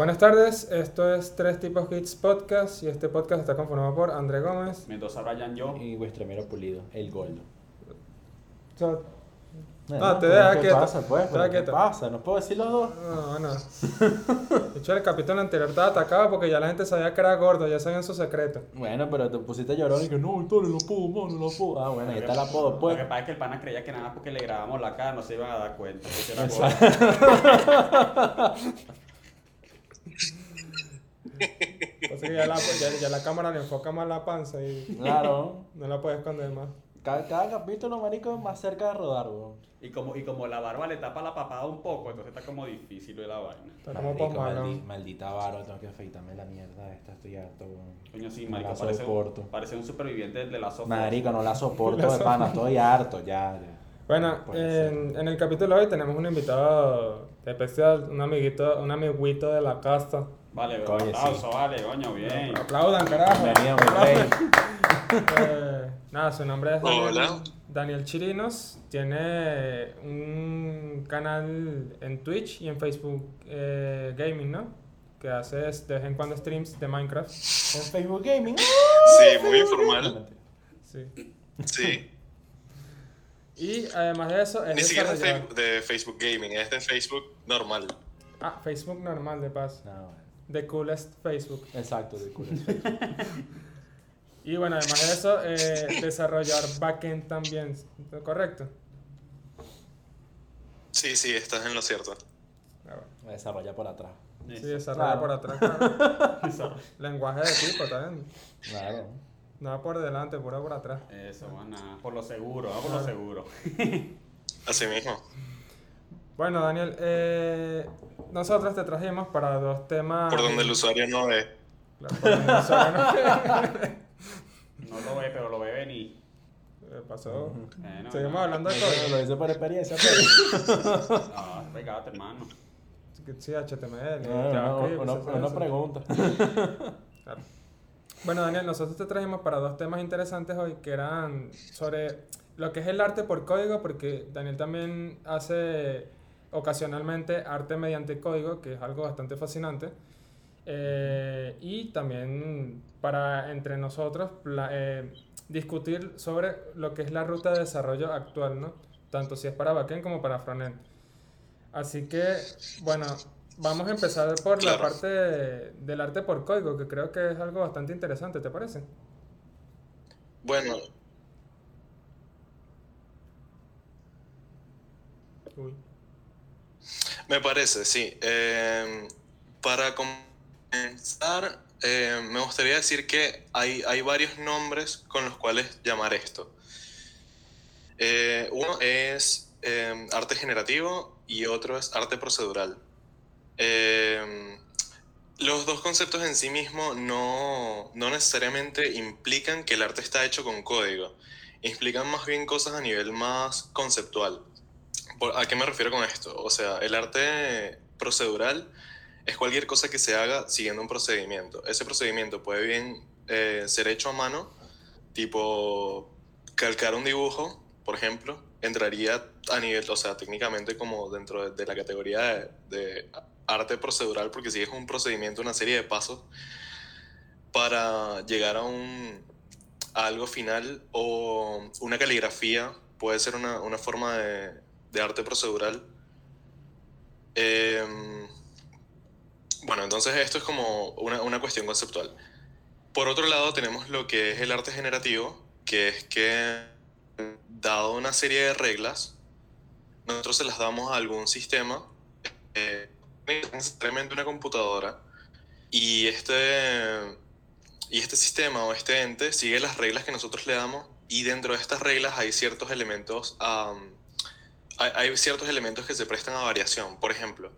Buenas tardes, esto es Tres Tipos Hits Podcast y este podcast está conformado por André Gómez. Mendoza Brian yo. Y Huestremero Pulido, el Goldo. O sea, No, te deja ¿Qué quieto, pasa, pues? te deja ¿Pero ¿Qué quieto. pasa? ¿No puedo decir los dos? no, no. De hecho, el capítulo anterior estaba atacado porque ya la gente sabía que era gordo, ya sabían su secreto. Bueno, pero te pusiste a llorar y que no, no puedo, mano, no puedo. Ah, bueno, ahí está el apodo, pues. Lo que pasa es que el pana creía que nada más porque le grabamos la cara no se iban a dar cuenta. que era. Así que ya la, ya, ya la cámara le enfoca más la panza y Claro. no la puede esconder más. Cada, cada capítulo, marico, es más cerca de rodar, weón. Y como, y como la barba le tapa la papada un poco, entonces está como difícil de la vaina. Está como Marico, maldi- maldita barba, tengo que afeitarme la mierda esta, estoy harto, weón. Coño, sí, No marico, la parece soporto. un, parece un superviviente de la sofá. Marico, no la soporto de pana, estoy harto, ya. ya. Bueno, en, en el capítulo de hoy tenemos un invitado especial, un amiguito, un amiguito de la casa. Vale, Coño, un aplauso, vale, coño, bien. Aplaudan, carajo. Bienvenido. Eh, nada, su nombre es Daniel, Hola. Daniel Chirinos. Tiene un canal en Twitch y en Facebook eh, Gaming, ¿no? Que hace de vez en cuando streams de Minecraft. En Facebook Gaming. Sí, muy informal. Sí. Sí. Y además de eso, es Ni siquiera es de, de Facebook Gaming, es de Facebook normal. Ah, Facebook normal, de paz. No, bueno. The coolest Facebook. Exacto, de culo. Y bueno, además de eso, eh, desarrollar backend también, ¿correcto? Sí, sí, estás en lo cierto. Ah, desarrolla por atrás. Sí, desarrollar Claro. por atrás. claro. Lenguaje de tipo también. Claro. Nada por delante, puro por atrás. Eso, bueno, por lo seguro, vamos por lo seguro. Así mismo. Bueno, Daniel, eh, nosotros te trajimos para dos temas. Por donde el usuario no ve. Claro, por donde el usuario no- No lo ve, pero lo ve venir. Eh, pasó. Seguimos no. hablando de Eso cosas. lo hice por experiencia, pero. No, pegate, hermano. Sí, HTML. No, no, JavaScript, una, una pregunta. Claro. Bueno, Daniel, nosotros te trajimos para dos temas interesantes hoy que eran sobre lo que es el arte por código, porque Daniel también hace ocasionalmente arte mediante código, que es algo bastante fascinante. Eh, y también para entre nosotros eh, discutir sobre lo que es la ruta de desarrollo actual, ¿no? Tanto si es para backend como para frontend. Así que, bueno, vamos a empezar por la parte de- del arte por código, que creo que es algo bastante interesante, ¿te parece? Bueno, Uy. me parece, sí. Eh, para comenzar, eh, me gustaría decir que hay, hay varios nombres con los cuales llamar esto. Eh, uno es arte generativo y otro es arte procedural. Eh, los dos conceptos en sí mismos no, no necesariamente implican que el arte está hecho con código. Implican más bien cosas a nivel más conceptual. ¿A qué me refiero con esto? O sea, el arte procedural es cualquier cosa que se haga siguiendo un procedimiento. Ese procedimiento puede bien eh, ser hecho a mano, tipo calcar un dibujo, por ejemplo, entraría a nivel, o sea, técnicamente como dentro de, de la categoría de, de arte procedural, porque sigue un procedimiento, una serie de pasos para llegar a un a algo final o una caligrafía puede ser una, una forma de, de arte procedural. Em, bueno, entonces esto es como una, una cuestión conceptual. Por otro lado tenemos lo que es el arte generativo, que es que dado una serie de reglas, nosotros se las damos a algún sistema, eh, necesariamente una computadora, y este, y este sistema o este ente sigue las reglas que nosotros le damos, y dentro de estas reglas hay ciertos elementos, am, hay, hay ciertos elementos que se prestan a variación. Por ejemplo,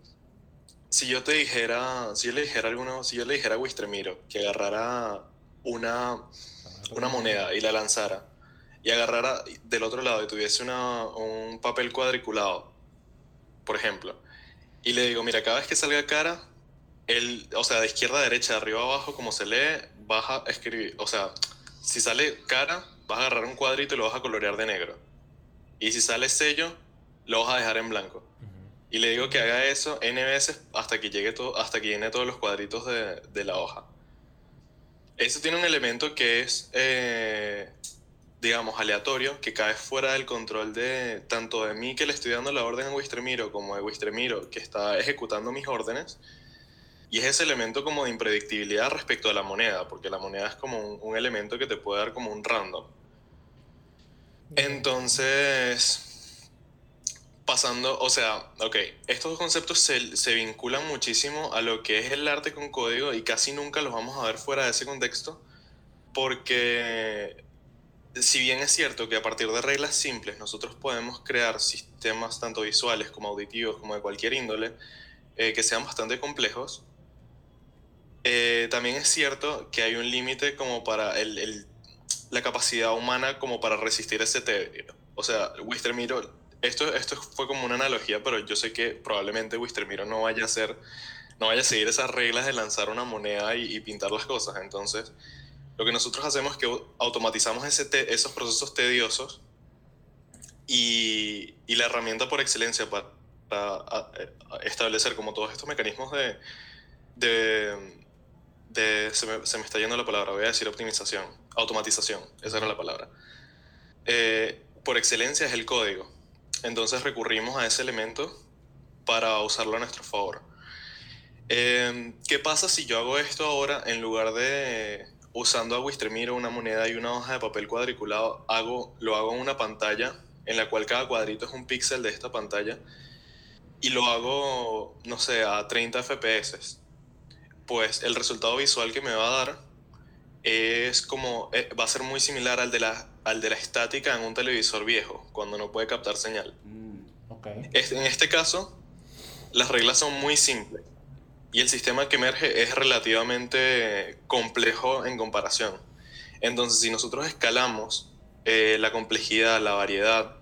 si yo te dijera, si yo le dijera a alguno, si yo le dijera a Wistremiro que agarrara una, una moneda y la lanzara y agarrara del otro lado y tuviese una, un papel cuadriculado, por ejemplo, y le digo, mira, cada vez que salga cara, el, o sea, de izquierda a derecha, de arriba a abajo, como se lee, vas a escribir, o sea, si sale cara, vas a agarrar un cuadrito y lo vas a colorear de negro. Y si sale sello, lo vas a dejar en blanco. y le digo que haga eso n veces hasta que llegue todo, hasta que llene todos los cuadritos de, de la hoja. Eso tiene un elemento que es, eh, digamos, aleatorio, que cae fuera del control de tanto de mí que le estoy dando la orden a Wistremiro como de Wistremiro que está ejecutando mis órdenes. Y es ese elemento como de impredictibilidad respecto a la moneda, porque la moneda es como un, un elemento que te puede dar como un random. Entonces, pasando, o sea, ok, estos dos conceptos se, se, vinculan muchísimo a lo que es el arte con código y casi nunca los vamos a ver fuera de ese contexto, porque si bien es cierto que a partir de reglas simples nosotros podemos crear sistemas tanto visuales como auditivos como de cualquier índole eh, que sean bastante complejos, eh, también es cierto que hay un límite como para el, la capacidad humana como para resistir ese tedio. O sea, Wistermiro, esto, esto fue como una analogía, pero yo sé que probablemente Wistermiro no vaya a hacer, no vaya a seguir esas reglas de lanzar una moneda y, y pintar las cosas. Entonces, lo que nosotros hacemos es que automatizamos ese te, esos procesos tediosos y, y, la herramienta por excelencia para, para establecer como todos estos mecanismos de, de de, se me, se, me, está yendo la palabra, voy a decir optimización, automatización, esa era la palabra. Eh, por excelencia es el código. Entonces recurrimos a ese elemento para usarlo a nuestro favor. Eh, ¿Qué pasa si yo hago esto ahora en lugar de usando a Wistremiro una moneda y una hoja de papel cuadriculado, hago, lo hago en una pantalla en la cual cada cuadrito es un píxel de esta pantalla y lo hago, no sé, a 30 FPS? pues el resultado visual que me va a dar es como, eh, va a ser muy similar al de, la, al de la estática en un televisor viejo, cuando no puede captar señal. Mm, okay. En este caso, las reglas son muy simples y el sistema que emerge es relativamente complejo en comparación. Entonces, si nosotros escalamos eh, la complejidad, la variedad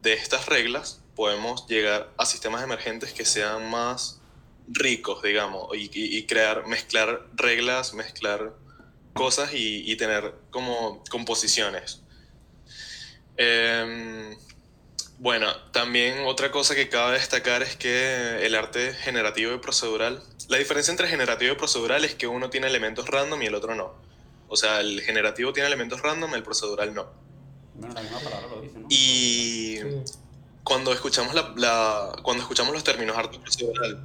de estas reglas, podemos llegar a sistemas emergentes que sean más ricos, digamos, y, y, crear, mezclar reglas, mezclar cosas y, tener como composiciones. Eh, bueno, también otra cosa que cabe destacar es que el arte generativo y procedural, la diferencia entre generativo y procedural es que uno tiene elementos random y el otro no. O sea, el generativo tiene elementos random, el procedural no. Bueno, la misma palabra lo dice, ¿no? Y sí. cuando escuchamos la, la, cuando escuchamos los términos arte procedural,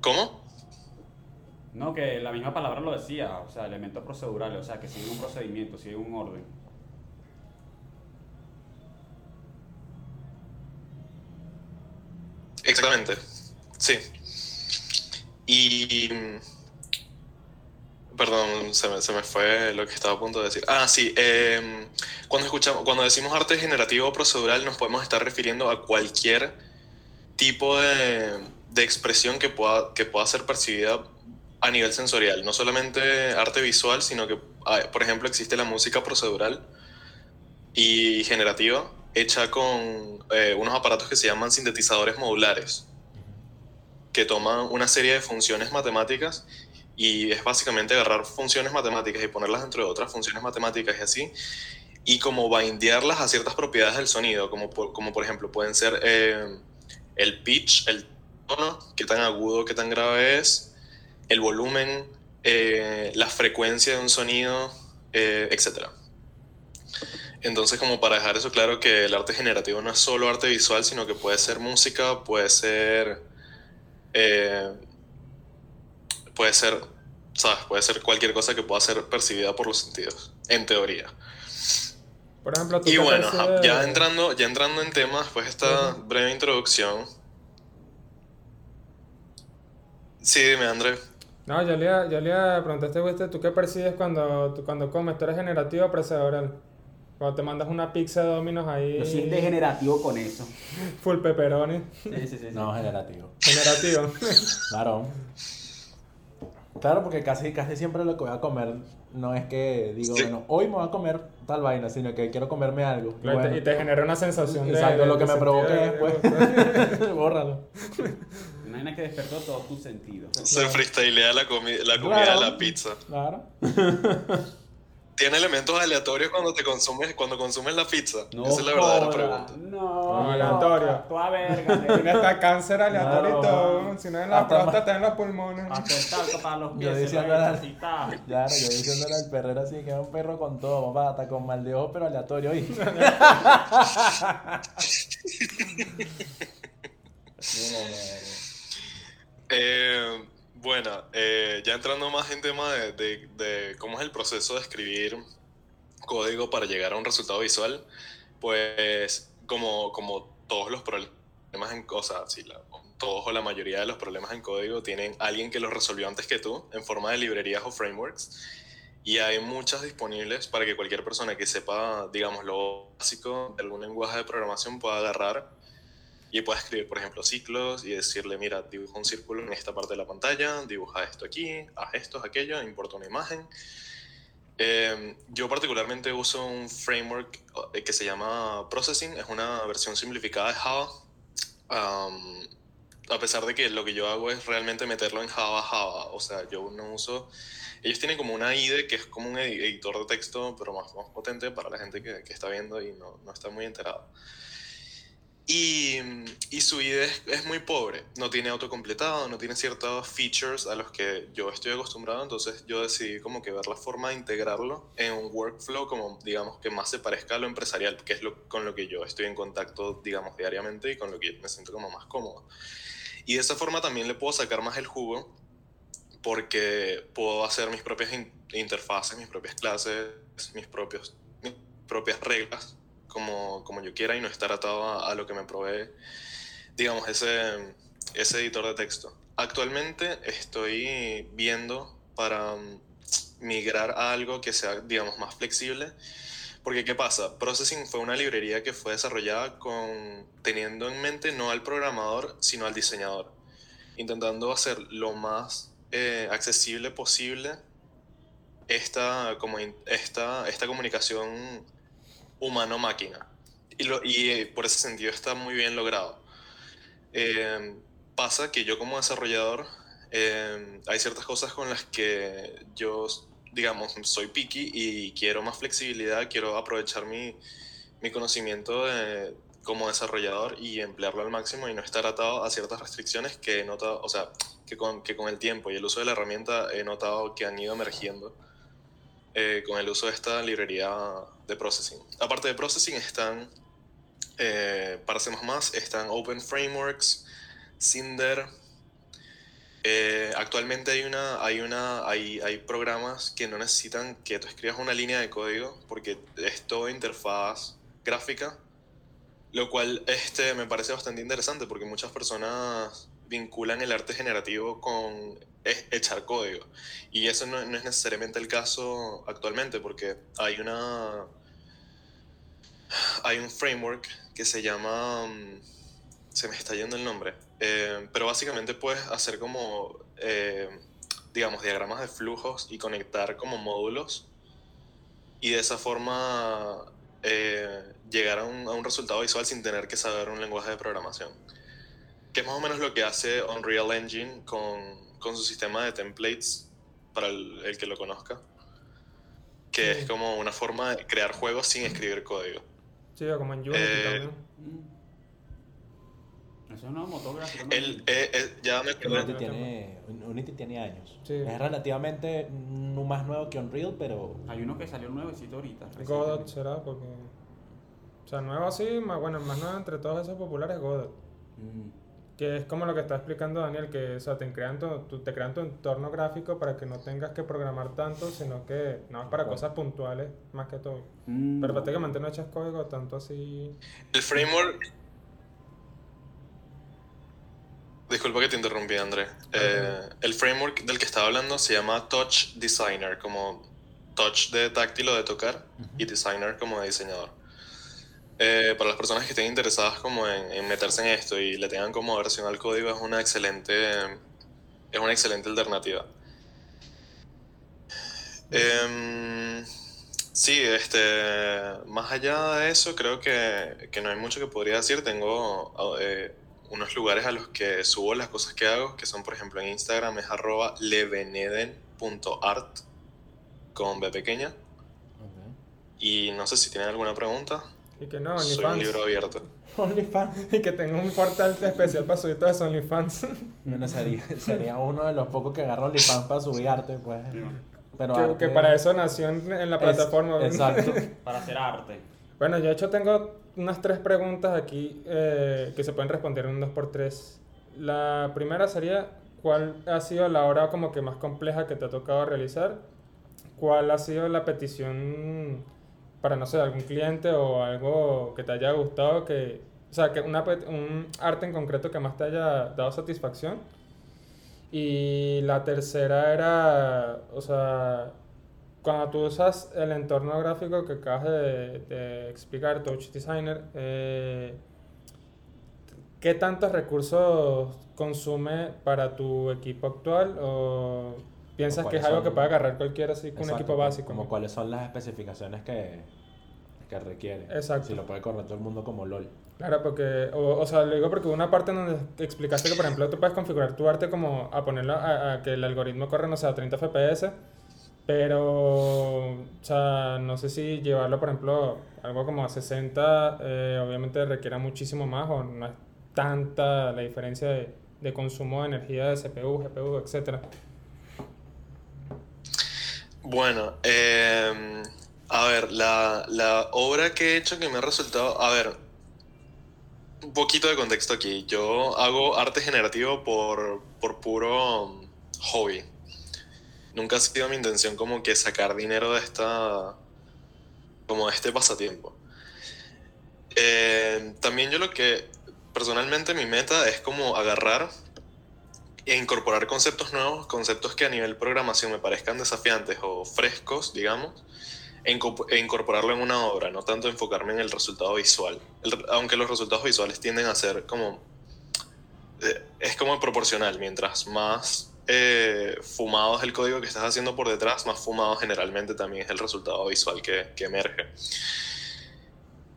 ¿Cómo? No, que la misma palabra lo decía, o sea, elementos procedurales, o sea, que sigue un procedimiento, sigue un orden. Exactamente, sí. Y... Perdón, se me, se me, fue lo que estaba a punto de decir. Ah, sí. Eh, cuando, escuchamos, cuando decimos arte generativo o procedural nos podemos estar refiriendo a cualquier tipo de, de expresión que pueda, que pueda ser percibida a nivel sensorial, no solamente arte visual, sino que, por ejemplo, existe la música procedural y generativa hecha con eh, unos aparatos que se llaman sintetizadores modulares, que toman una serie de funciones matemáticas y es básicamente agarrar funciones matemáticas y ponerlas dentro de otras funciones matemáticas y así, y como bindearlas a ciertas propiedades del sonido, como por, como por ejemplo pueden ser eh, el pitch, el tono, qué tan agudo, qué tan grave es, el volumen, eh, la frecuencia de un sonido, eh, etc. Entonces, como para dejar eso claro, que el arte generativo no es solo arte visual, sino que puede ser música, puede ser... Eh, puede ser, ¿sabes? Puede ser cualquier cosa que pueda ser percibida por los sentidos, en teoría. Por ejemplo, ¿tú y bueno, ya, entrando, ya entrando en temas, pues esta uh -huh. breve introducción, Sí, dime, André. No, yo le, yo le preguntaste, ¿viste? ¿tú qué percibes cuando, cuando comes? ¿Tú eres generativo o procedural? Cuando te mandas una pizza de dominos ahí... Yo soy degenerativo con eso. Full pepperoni. Sí, sí, sí. sí. No, generativo. Generativo. claro. Claro, porque casi, casi siempre lo que voy a comer no es que digo, sí. bueno, hoy me voy a comer tal vaina, sino que quiero comerme algo. Bueno, y te genera una sensación exacto, de... lo que me provoque después. Bórralo. Una vaina que despertó todos tus sentidos. Se freestylea la, comi la comida Claro. de la pizza. Claro. Tiene elementos aleatorios cuando te consumes, cuando consumes la pizza. No Esa es la verdadera joda, pregunta. No, No, aleatorio. Toda verga. Tiene hasta cáncer aleatorio No, y todo. Si no en la próstata, en los pulmones. Hasta el talco para los Yo pies. no era- necesitaba. Claro, yo diciéndole al perrero así que era un perro con todo, papá, hasta con mal de ojo, pero aleatorio. ¿oí? Eh, bueno, eh, ya entrando más en tema de, de- cómo es el proceso de escribir código para llegar a un resultado visual, pues como, como todos los problemas en la- todos o la mayoría de los problemas en código tienen alguien que los resolvió antes que tú en forma de librerías o frameworks. Y hay muchas disponibles para que cualquier persona que sepa, digamos, lo básico de algún lenguaje de programación pueda agarrar y pueda escribir, por ejemplo, ciclos y decirle, mira, dibuja un círculo en esta parte de la pantalla, dibuja esto aquí, haz esto, aquello, importa una imagen. Eh, yo particularmente uso un framework eh, que se llama Processing, es una versión simplificada de Java. Um, a pesar de que lo que yo hago es realmente meterlo en Java Java, o sea, yo no uso... Ellos tienen como una IDE que es como un edi- editor de texto, pero más, más potente para la gente que, que está viendo y no, no está muy enterada. Y, y su IDE es, es muy pobre, no tiene autocompletado, no tiene ciertos features a los que yo estoy acostumbrado, entonces yo decidí como que ver la forma de integrarlo en un workflow como digamos que más se parezca a lo empresarial, que es lo, con lo que yo estoy en contacto digamos diariamente y con lo que me siento como más cómodo. Y de esa forma también le puedo sacar más el jugo porque puedo hacer mis propias in- interfaces, mis propias clases, mis, propios, mis propias reglas como, como yo quiera y no estar atado a, lo que me provee, digamos, ese, ese editor de texto. Actualmente estoy viendo para mm, migrar a algo que sea, digamos, más flexible. Porque, ¿qué pasa? Processing fue una librería que fue desarrollada con, teniendo en mente no al programador, sino al diseñador. Intentando hacer lo más eh, accesible posible esta, como esta, esta comunicación humano-máquina. Y, lo- y eh, por ese sentido está muy bien logrado. Eh, pasa que yo como desarrollador eh, hay ciertas cosas con las que yo, digamos, soy picky y quiero más flexibilidad, quiero aprovechar mi, mi conocimiento de- como desarrollador y emplearlo al máximo y no estar atado a ciertas restricciones que he notado, o sea, que con, que con el tiempo y el uso de la herramienta he notado que han ido emergiendo eh, con el uso de esta librería de processing. Aparte de processing están, eh, para C++, están Open Frameworks, Cinder. Eh, actualmente hay, una, hay, una, hay, hay programas que no necesitan que tú escribas una línea de código porque es todo interfaz gráfica, lo cual este, me parece bastante interesante porque muchas personas vinculan el arte generativo con e- echar código. Y eso no, no es necesariamente el caso actualmente, porque hay una. Hay un framework que se llama. mm, Se me está yendo el nombre. eh, pero básicamente puedes hacer como. eh, digamos, diagramas de flujos y conectar como módulos. Y de esa forma. eh, llegar a un, a un resultado visual sin tener que saber un lenguaje de programación. Que es más o menos lo que hace Unreal Engine con, con su sistema de templates, para el, el que lo conozca. Que Sí. es como una forma de crear juegos sin escribir código. Sí, como en Unity Eh, también. Mm. Eso es. ¿no? El, eh, eh, ya me. Unity tiene, Unity tiene años. Sí. Es relativamente no más nuevo que Unreal, pero Hay uno que salió nuevecito ahorita. Godot será porque. O sea, nuevo así, más, bueno, el más nuevo entre todos esos populares es Godot. Mm. Que es como lo que está explicando Daniel, que o sea, te, crean tu, te crean tu entorno gráfico para que no tengas que programar tanto, sino que no es para cosas puntuales más que todo. Mm. Pero prácticamente no echas código tanto así. El framework. Disculpa que te interrumpí, André. Eh, el framework del que estaba hablando se llama Touch Designer, como touch de táctil o de tocar, y designer como de diseñador. Eh, para las personas que estén interesadas como en, en meterse en esto y le tengan como versión al código, es una excelente, es una excelente alternativa. Em, sí, este, más allá de eso, creo que, que no hay mucho que podría decir. Tengo eh, unos lugares a los que subo las cosas que hago, que son, por ejemplo, en Instagram es arroba leveneden.art con B pequeña. Y no sé si tienen alguna pregunta. Y que no, Soy un OnlyFans. libro abierto. OnlyFans. Y que tenga un portal especial para subir todas OnlyFans. Bueno, sería, sería uno de los pocos que agarra OnlyFans para subir arte, pues. Pero que, arte- que para eso nació en, en la Es- plataforma. Exacto. Para hacer arte. Bueno, yo de hecho tengo unas tres preguntas aquí eh, que se pueden responder en un 2x3. La primera sería, ¿cuál ha sido la hora como que más compleja que te ha tocado realizar? ¿Cuál ha sido la petición para, no sé, algún cliente o algo que te haya gustado? Que, o sea, que una, un arte en concreto que más te haya dado satisfacción. Y la tercera era, o sea, cuando tú usas el entorno gráfico que acabas de, de explicar, Touch Designer, eh, ¿qué tantos recursos consume para tu equipo actual? ¿O piensas ¿O que es algo que puede agarrar cualquiera así con un equipo básico? Como cuáles son las especificaciones que, que requiere. Exacto. Si lo puede correr todo el mundo como LOL. Claro, porque, o, o sea, lo digo porque hubo una parte en donde explicaste que, por ejemplo, tú puedes configurar tu arte como a ponerlo a, a que el algoritmo corra, no sé, a 30 FPS, pero, o sea, no sé si llevarlo, por ejemplo, algo como a 60, eh, obviamente requiera muchísimo más o no es tanta la diferencia de, de consumo de energía de CPU, GPU, etcétera. Bueno, eh, a ver, la, la obra que he hecho que me ha resultado, a ver, un poquito de contexto aquí. Yo hago arte generativo por, por puro um, hobby. Nunca ha sido mi intención como que sacar dinero de esta, como de este pasatiempo. Eh, también yo lo que, personalmente mi meta es como agarrar e incorporar conceptos nuevos, conceptos que a nivel programación me parezcan desafiantes o frescos, digamos, e e incorporarlo en una obra, no tanto enfocarme en el resultado visual. Aunque los resultados visuales tienden a ser como... eh, es como proporcional, mientras más eh, fumado es el código que estás haciendo por detrás, más fumado generalmente también es el resultado visual que, que emerge.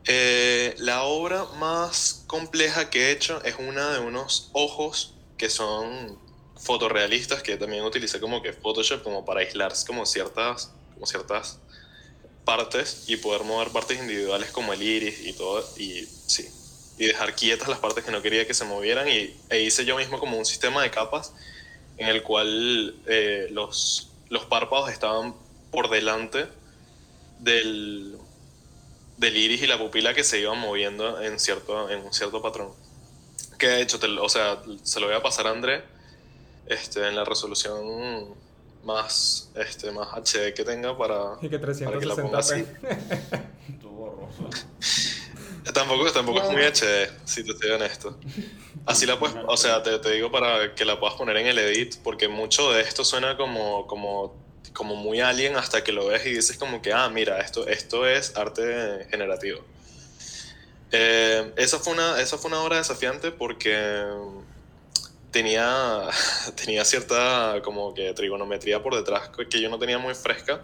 Eh, la obra más compleja que he hecho es una de unos ojos que son fotorrealistas que también utilicé como que Photoshop como para aislar como ciertas, como ciertas partes y poder mover partes individuales como el iris y todo y sí y dejar quietas las partes que no quería que se movieran y e hice yo mismo como un sistema de capas en el cual eh, los, los párpados estaban por delante del, del iris y la pupila que se iban moviendo en cierto, en un cierto patrón. Que de hecho, te o sea, se lo voy a pasar a André este, en la resolución más, este, más HD que tenga para, Y que para que la ponga 360p. así. Tampoco, tampoco es muy HD, si te estoy honesto. Así la puedes, o sea, te, te digo para que la puedas poner en el edit, porque mucho de esto suena como, como, como muy alien hasta que lo ves y dices como que, ah, mira, esto, esto es arte generativo. Eh, esa, fue una, esa fue una obra desafiante porque tenía, tenía cierta como que trigonometría por detrás que yo no tenía muy fresca.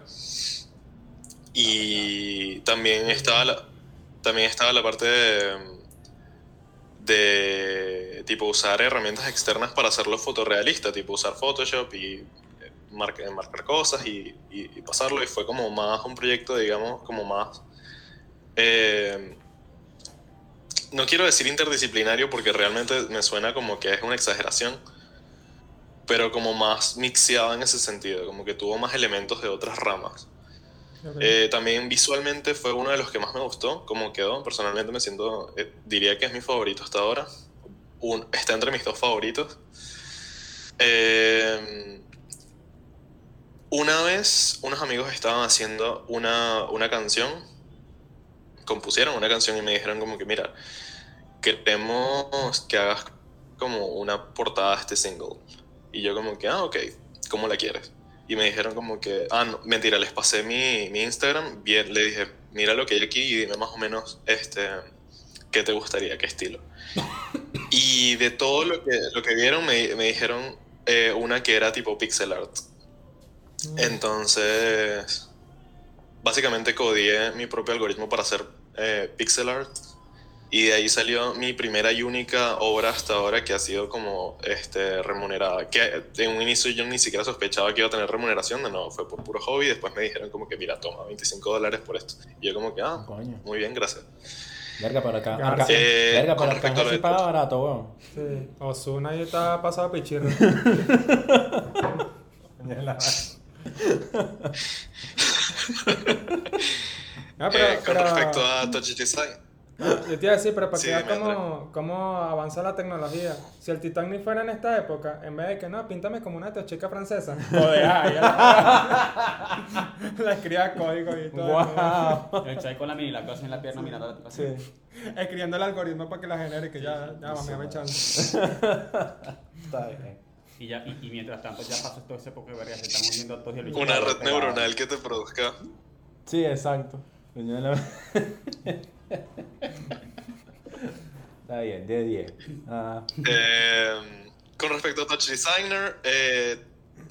Y también estaba la, también estaba la parte de, de tipo usar herramientas externas para hacerlo fotorrealista, tipo usar Photoshop y eh, marcar, marcar cosas y, y- y pasarlo. Y fue como más un proyecto, digamos, como más... eh, no quiero decir interdisciplinario porque realmente me suena como que es una exageración, pero como más mixeado en ese sentido, como que tuvo más elementos de otras ramas. Eh, también visualmente fue uno de los que más me gustó, como quedó. Personalmente me siento, eh, diría que es mi favorito hasta ahora. Un- está entre mis dos favoritos. Eh, una vez unos amigos estaban haciendo una, una canción, compusieron una canción y me dijeron como que, mira, queremos que hagas como una portada de este single. Y yo como que, ah, ok, ¿cómo la quieres? Y me dijeron como que, ah, no, mentira, les pasé mi, mi Instagram, bien, le dije, mira lo que hay aquí y dime más o menos este, qué te gustaría, qué estilo. y de todo lo que, lo que vieron me, me dijeron eh, una que era tipo pixel art. Mm. Entonces, básicamente codié mi propio algoritmo para hacer eh, pixel art Y de ahí salió mi primera y única obra hasta ahora que ha sido como este, remunerada. Que en un inicio yo ni siquiera sospechaba que iba a tener remuneración, de no, fue por puro hobby. Después me dijeron como que, mira, toma 25 dólares por esto. Y yo como que, ah, Coño. muy bien, gracias. Verga, pero acá. Acá Eh, verga, con pero respecto a acá sí paga barato, weón. Sí. Osuna ahí está pasado a pichirro. Ah, pero, Eh, con pero- respecto a Touch Design. Yo te iba a decir, pero para Sí, que cómo, cómo avanza la tecnología. Si el Titanic fuera en esta época, en vez de que no, píntame como una chica francesa. Joder, ah, ya la, la escribía código y todo. Guau. El chai con la mini, la cosa en la pierna mirando así. Sí. Escribiendo el algoritmo para que la genere, que ya, ya va, me va echando. Está bien. Y, ya, y, y mientras tanto ya pasó todo ese poco de verga, se están uniendo todos y Una red neuronal que te produzca. Sí, exacto. Está bien, de 10. Ah, Eh, con respecto a Touch Designer, eh,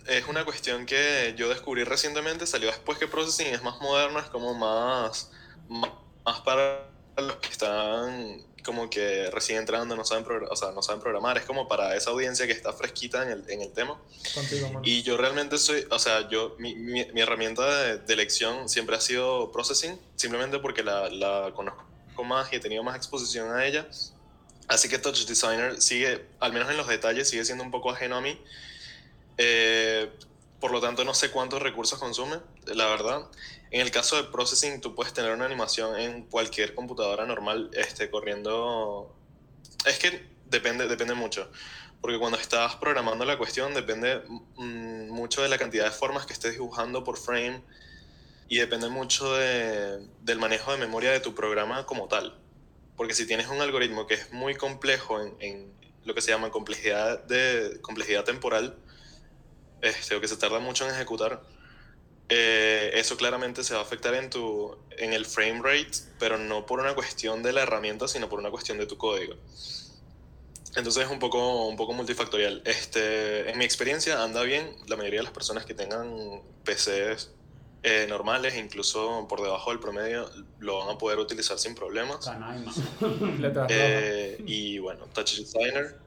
es una cuestión que yo descubrí recientemente, salió después que Processing es más moderno, es como más, más para los que están como que recién entrando, no saben, o sea, no saben programar, es como para esa audiencia que está fresquita en el, en el tema. Contigo, mano. Y yo realmente soy, o sea, yo, mi, mi, mi herramienta de, de elección siempre ha sido Processing, simplemente porque la, la conozco más y he tenido más exposición a ella. Así que Touch Designer sigue, al menos en los detalles, sigue siendo un poco ajeno a mí. Eh, por lo tanto, no sé cuántos recursos consume, la verdad. En el caso de Processing, tú puedes tener una animación en cualquier computadora normal este, corriendo... Es que depende, depende mucho. Porque cuando estás programando la cuestión depende mm, mucho de la cantidad de formas que estés dibujando por frame y depende mucho de- del manejo de memoria de tu programa como tal. Porque si tienes un algoritmo que es muy complejo en, en lo que se llama complejidad, de, complejidad temporal, este, o que se tarda mucho en ejecutar, eh, eso claramente se va a afectar en, tu, en el frame rate, pero no por una cuestión de la herramienta, sino por una cuestión de tu código. Entonces es un poco, un poco multifactorial. Este, en mi experiencia anda bien. La mayoría de las personas que tengan PCs eh, normales, incluso por debajo del promedio, lo van a poder utilizar sin problemas. Eh, y bueno, Touch Designer.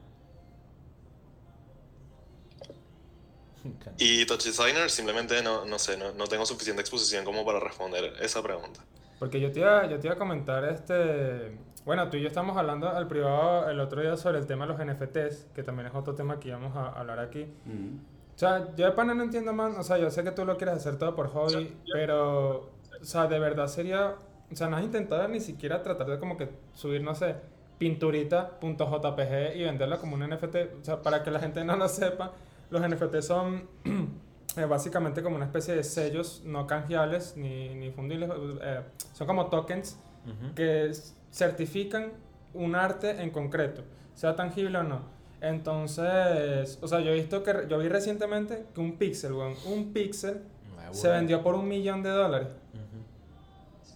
Y Touch Designer simplemente no, no sé, no, no tengo suficiente exposición como para responder esa pregunta. Porque yo te, iba, yo te iba a comentar, este... Bueno, tú y yo estamos hablando al privado el otro día sobre el tema de los NFTs, que también es otro tema que íbamos a hablar aquí. Mm. O sea, yo de pana no entiendo más, o sea, yo sé que tú lo quieres hacer todo por hobby, pero, o sea, de verdad sería, o sea, no has intentado ni siquiera tratar de como que subir, no sé, pinturita.jpg y venderla como un NFT, o sea, para que la gente no lo sepa, los NFT son eh, básicamente como una especie de sellos no canjeables ni, ni fundibles, eh, son como tokens que s- certifican un arte en concreto, sea tangible o no. Entonces, o sea, yo he visto que, yo vi recientemente que un pixel, weón, un pixel se vendió por un millón de dólares.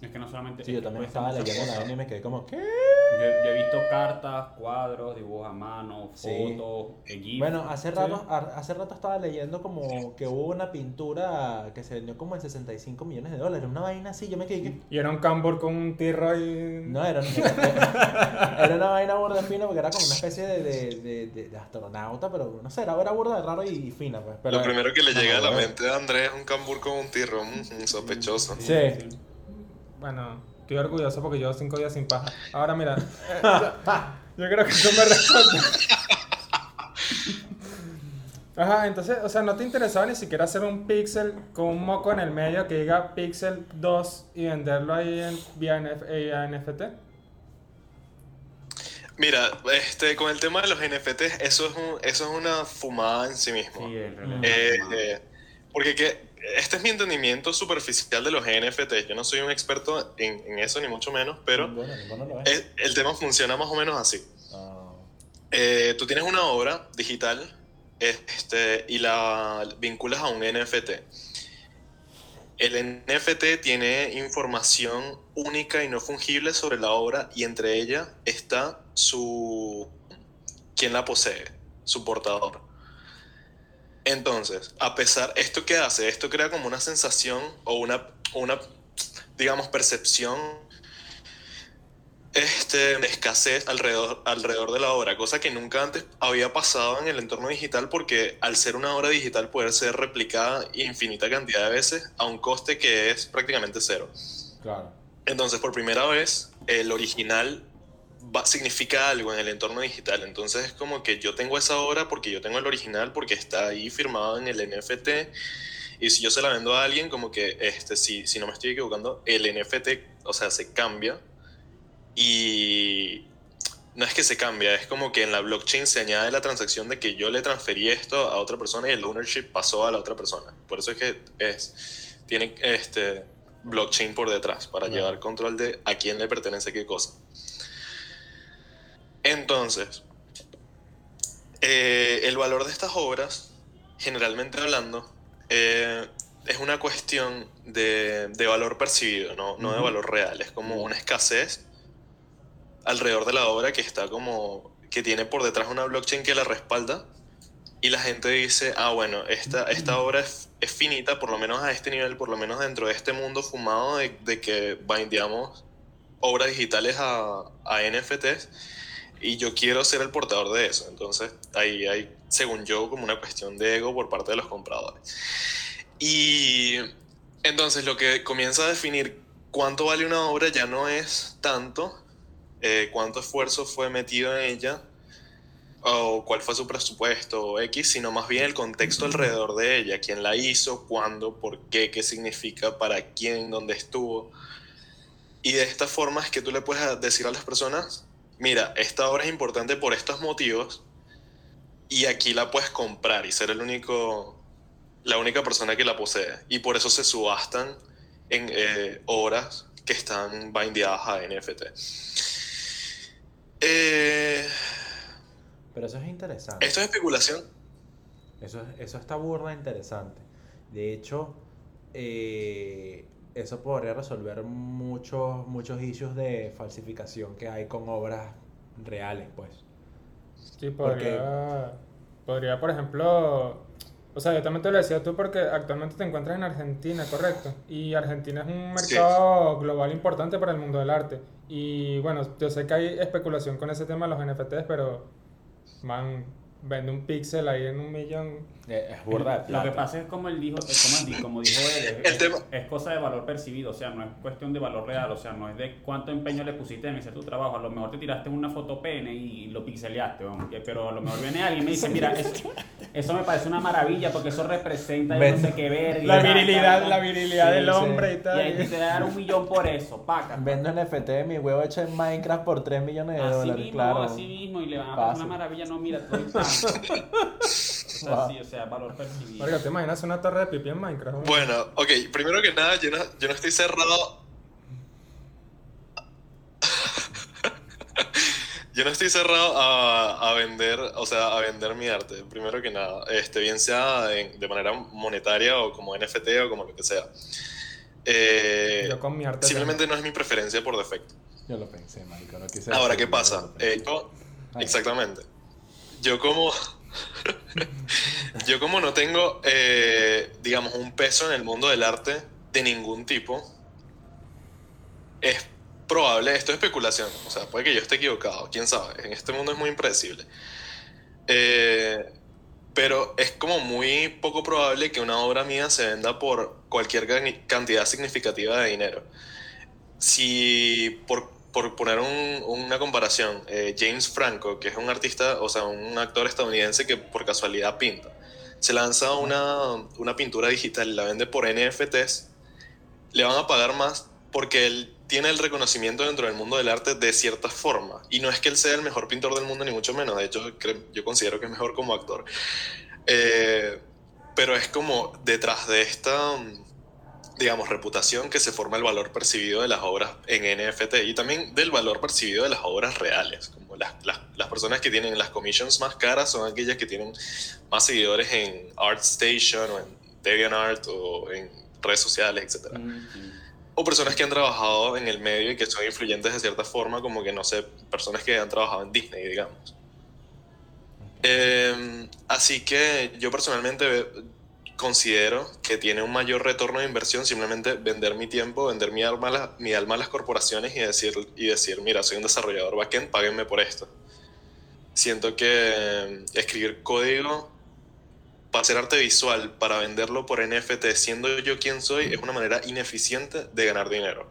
Es que no solamente. Sí, yo también estaba leyendo la vaina y me quedé como, ¿qué? Yo, yo he visto cartas, cuadros, dibujos a mano, Sí. fotos, GIFs. Bueno, hace rato, a- hace rato estaba leyendo como que hubo una pintura que se vendió como en 65 millones de dólares. Una vaina así, yo me quedé que... Y era un cambur con un tirro y... No, era, era una vaina burda fina porque era como una especie de, de, de, de- de astronauta, pero no sé, era, era burda de raro y, fina, pues. Pero, Lo primero que le no, llega a la mente de Andrés es un cambur con un tirro, mm, sospechoso. Sí. Bueno, estoy orgulloso porque llevo cinco días sin paja. Ahora mira, eh, yo, creo que tú me respondes. Ajá, entonces, o sea, ¿no te interesaba ni siquiera hacer un pixel con un moco en el medio que diga Pixel 2 y venderlo ahí en, vía NF vía NFT? Mira, este, con el tema de los NFTs, eso es, un- eso es una fumada en sí mismo. Sí, en realidad. Eh, eh, porque que, este es mi entendimiento superficial de los NFTs. Yo no soy un experto en, en eso, ni mucho menos, pero Bueno, es. el, el tema funciona más o menos así. Ah, Eh, tú tienes una obra digital este, y la vinculas a un NFT. El NFT tiene información única y no fungible sobre la obra y entre ella está su quien la posee, su portador. Entonces, a pesar, ¿esto qué hace? Esto crea como una sensación o una, una digamos, percepción este, de escasez alrededor, alrededor de la obra, cosa que nunca antes había pasado en el entorno digital porque al ser una obra digital puede ser replicada infinita cantidad de veces a un coste que es prácticamente cero. Claro. Entonces, por primera vez, el original va- significa algo en el entorno digital. Entonces, es como que yo tengo esa obra porque yo tengo el original, porque está ahí firmado en el NFT. Y si yo se la vendo a alguien, como que, este, si, si no me estoy equivocando, el NFT, o sea, se cambia. Y no es que se cambia, es como que en la blockchain se añade la transacción de que yo le transferí esto a otra persona y el ownership pasó a la otra persona. Por eso es que es, tiene este blockchain por detrás para Claro. llevar control de a quién le pertenece qué cosa. Entonces, eh, el valor de estas obras, generalmente hablando, eh, es una cuestión de, de valor percibido, no, no de valor real. Es como una escasez alrededor de la obra que está como que tiene por detrás una blockchain que la respalda y la gente dice, ah, bueno, esta, esta obra es, es finita, por lo menos a este nivel, por lo menos dentro de este mundo fumado de, de que bindeamos obras digitales a, a NFTs y yo quiero ser el portador de eso. Entonces, ahí hay, según yo, como una cuestión de ego por parte de los compradores. Y entonces lo que comienza a definir cuánto vale una obra ya no es tanto eh, cuánto esfuerzo fue metido en ella o cuál fue su presupuesto o X, sino más bien el contexto alrededor de ella, quién la hizo, cuándo, por qué, qué significa, para quién, dónde estuvo. Y de esta forma es que tú le puedes decir a las personas, mira, esta obra es importante por estos motivos y aquí la puedes comprar y ser el único, la única persona que la posee. Y por eso se subastan en eh, obras que están bindeadas a NFT. Eh, Pero eso es interesante. esto es especulación. Eso, es- eso está burda interesante. De hecho, eh, eso podría resolver muchos, muchos issues de falsificación que hay con obras reales, pues. Sí, Porque- podría, podría, por ejemplo, o sea, yo también te lo decía tú porque actualmente te encuentras en Argentina, ¿correcto? Y Argentina es un Sí. mercado global importante para el mundo del arte. Y bueno, yo sé que hay especulación con ese tema de los NFTs, pero, man, vende un píxel ahí en un millón. Eh, es burda de Lo que pasa es como él dijo, es como, como dijo él, es, El tema- es cosa de valor percibido, o sea, no es cuestión de valor real, o sea, no es de cuánto empeño le pusiste en hacer tu trabajo. A lo mejor te tiraste una foto pene y lo pixeleaste, pero a lo mejor viene alguien y me dice, mira, eso, eso me parece una maravilla porque eso representa yo no sé qué ver. La virilidad, la virilidad Sí, del hombre y Y tal. ahí te dar un millón por eso, paca. Vendo NFT de mi huevo hecho en Minecraft por 3 millones de Así dólares, mismo, claro. así mismo, y le van a Pasa. pasar una maravilla, no, mira, todo Wow. sí, o sea, valor percibido. ¿te imaginas una torre de pipí en Minecraft? Bueno, ok, primero que nada, yo no, yo no estoy cerrado. yo no estoy cerrado a, a vender, o sea, a vender mi arte, primero que nada. Este, bien sea en- de manera monetaria o como NFT o como lo que sea. Eh, Yo con mi arte. simplemente no es mi preferencia por defecto. Yo lo pensé, marico, no quise Ahora, ¿qué pasa? Eh, yo- Ay. exactamente. Yo como... yo como no tengo, eh, digamos, un peso en el mundo del arte de ningún tipo, es probable, esto es especulación, o sea, puede que yo esté equivocado, quién sabe, en este mundo es muy impredecible. Eh, pero es como muy poco probable que una obra mía se venda por cualquier cantidad significativa de dinero. Si, por, por poner un- una comparación, eh, James Franco, que es un artista, o sea, un actor estadounidense que por casualidad pinta, se lanza una, una pintura digital y la vende por NFTs, le van a pagar más porque él tiene el reconocimiento dentro del mundo del arte de cierta forma. Y no es que él sea el mejor pintor del mundo, ni mucho menos. De hecho, yo considero que es mejor como actor. Eh, pero es como detrás de esta, digamos, reputación que se forma el valor percibido de las obras en NFT y también del valor percibido de las obras reales. Como las, las, las personas que tienen las commissions más caras son aquellas que tienen más seguidores en ArtStation o en DeviantArt o en redes sociales, etc. Mm. O personas que han trabajado en el medio y que son influyentes de cierta forma, como que no sé, personas que han trabajado en Disney, digamos. Eh, así que yo personalmente considero que tiene un mayor retorno de inversión simplemente vender mi tiempo, vender mi alma, a mi alma a las corporaciones y decir, y decir, mira, soy un desarrollador backend, páguenme por esto. Siento que eh, escribir código para hacer arte visual, para venderlo por NFT, siendo yo quien soy, es una manera ineficiente de ganar dinero.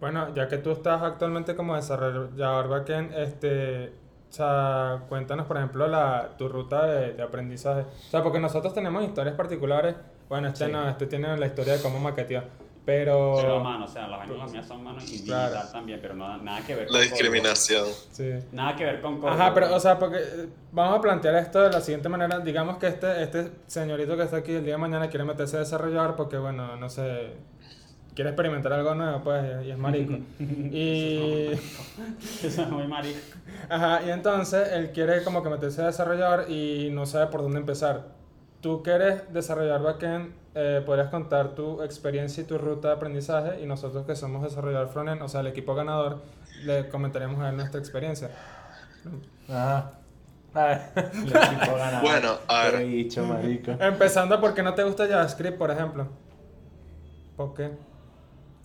Bueno, ya que tú estás actualmente como desarrollador backend, este, o sea, cuéntanos, por ejemplo, la, tu ruta de, de aprendizaje. O sea, porque nosotros tenemos historias particulares. Bueno, este Sí. no, este tiene la historia de cómo maqueteó. Pero... Pero a mano, o sea, las vainas mías son mano y digital Claro. también, pero no, nada que ver con La discriminación. Sí. Nada que ver con código. Ajá, pero, o sea, porque eh, vamos a plantear esto de la siguiente manera. Digamos que este, este señorito que está aquí el día de mañana quiere meterse a desarrollar porque, bueno, no sé, quiere experimentar algo nuevo, pues, y es marico. y, Eso es muy marico. ajá, y entonces él quiere como que meterse a desarrollar y no sabe por dónde empezar. Tú que eres desarrollador backend, eh, podrías contar tu experiencia y tu ruta de aprendizaje y nosotros que somos desarrollador frontend, o sea, el equipo ganador, le comentaremos a él nuestra experiencia. Ajá. El equipo ganador. Bueno, a ver. Marico. Empezando porque no te gusta JavaScript, por ejemplo. ¿Por qué?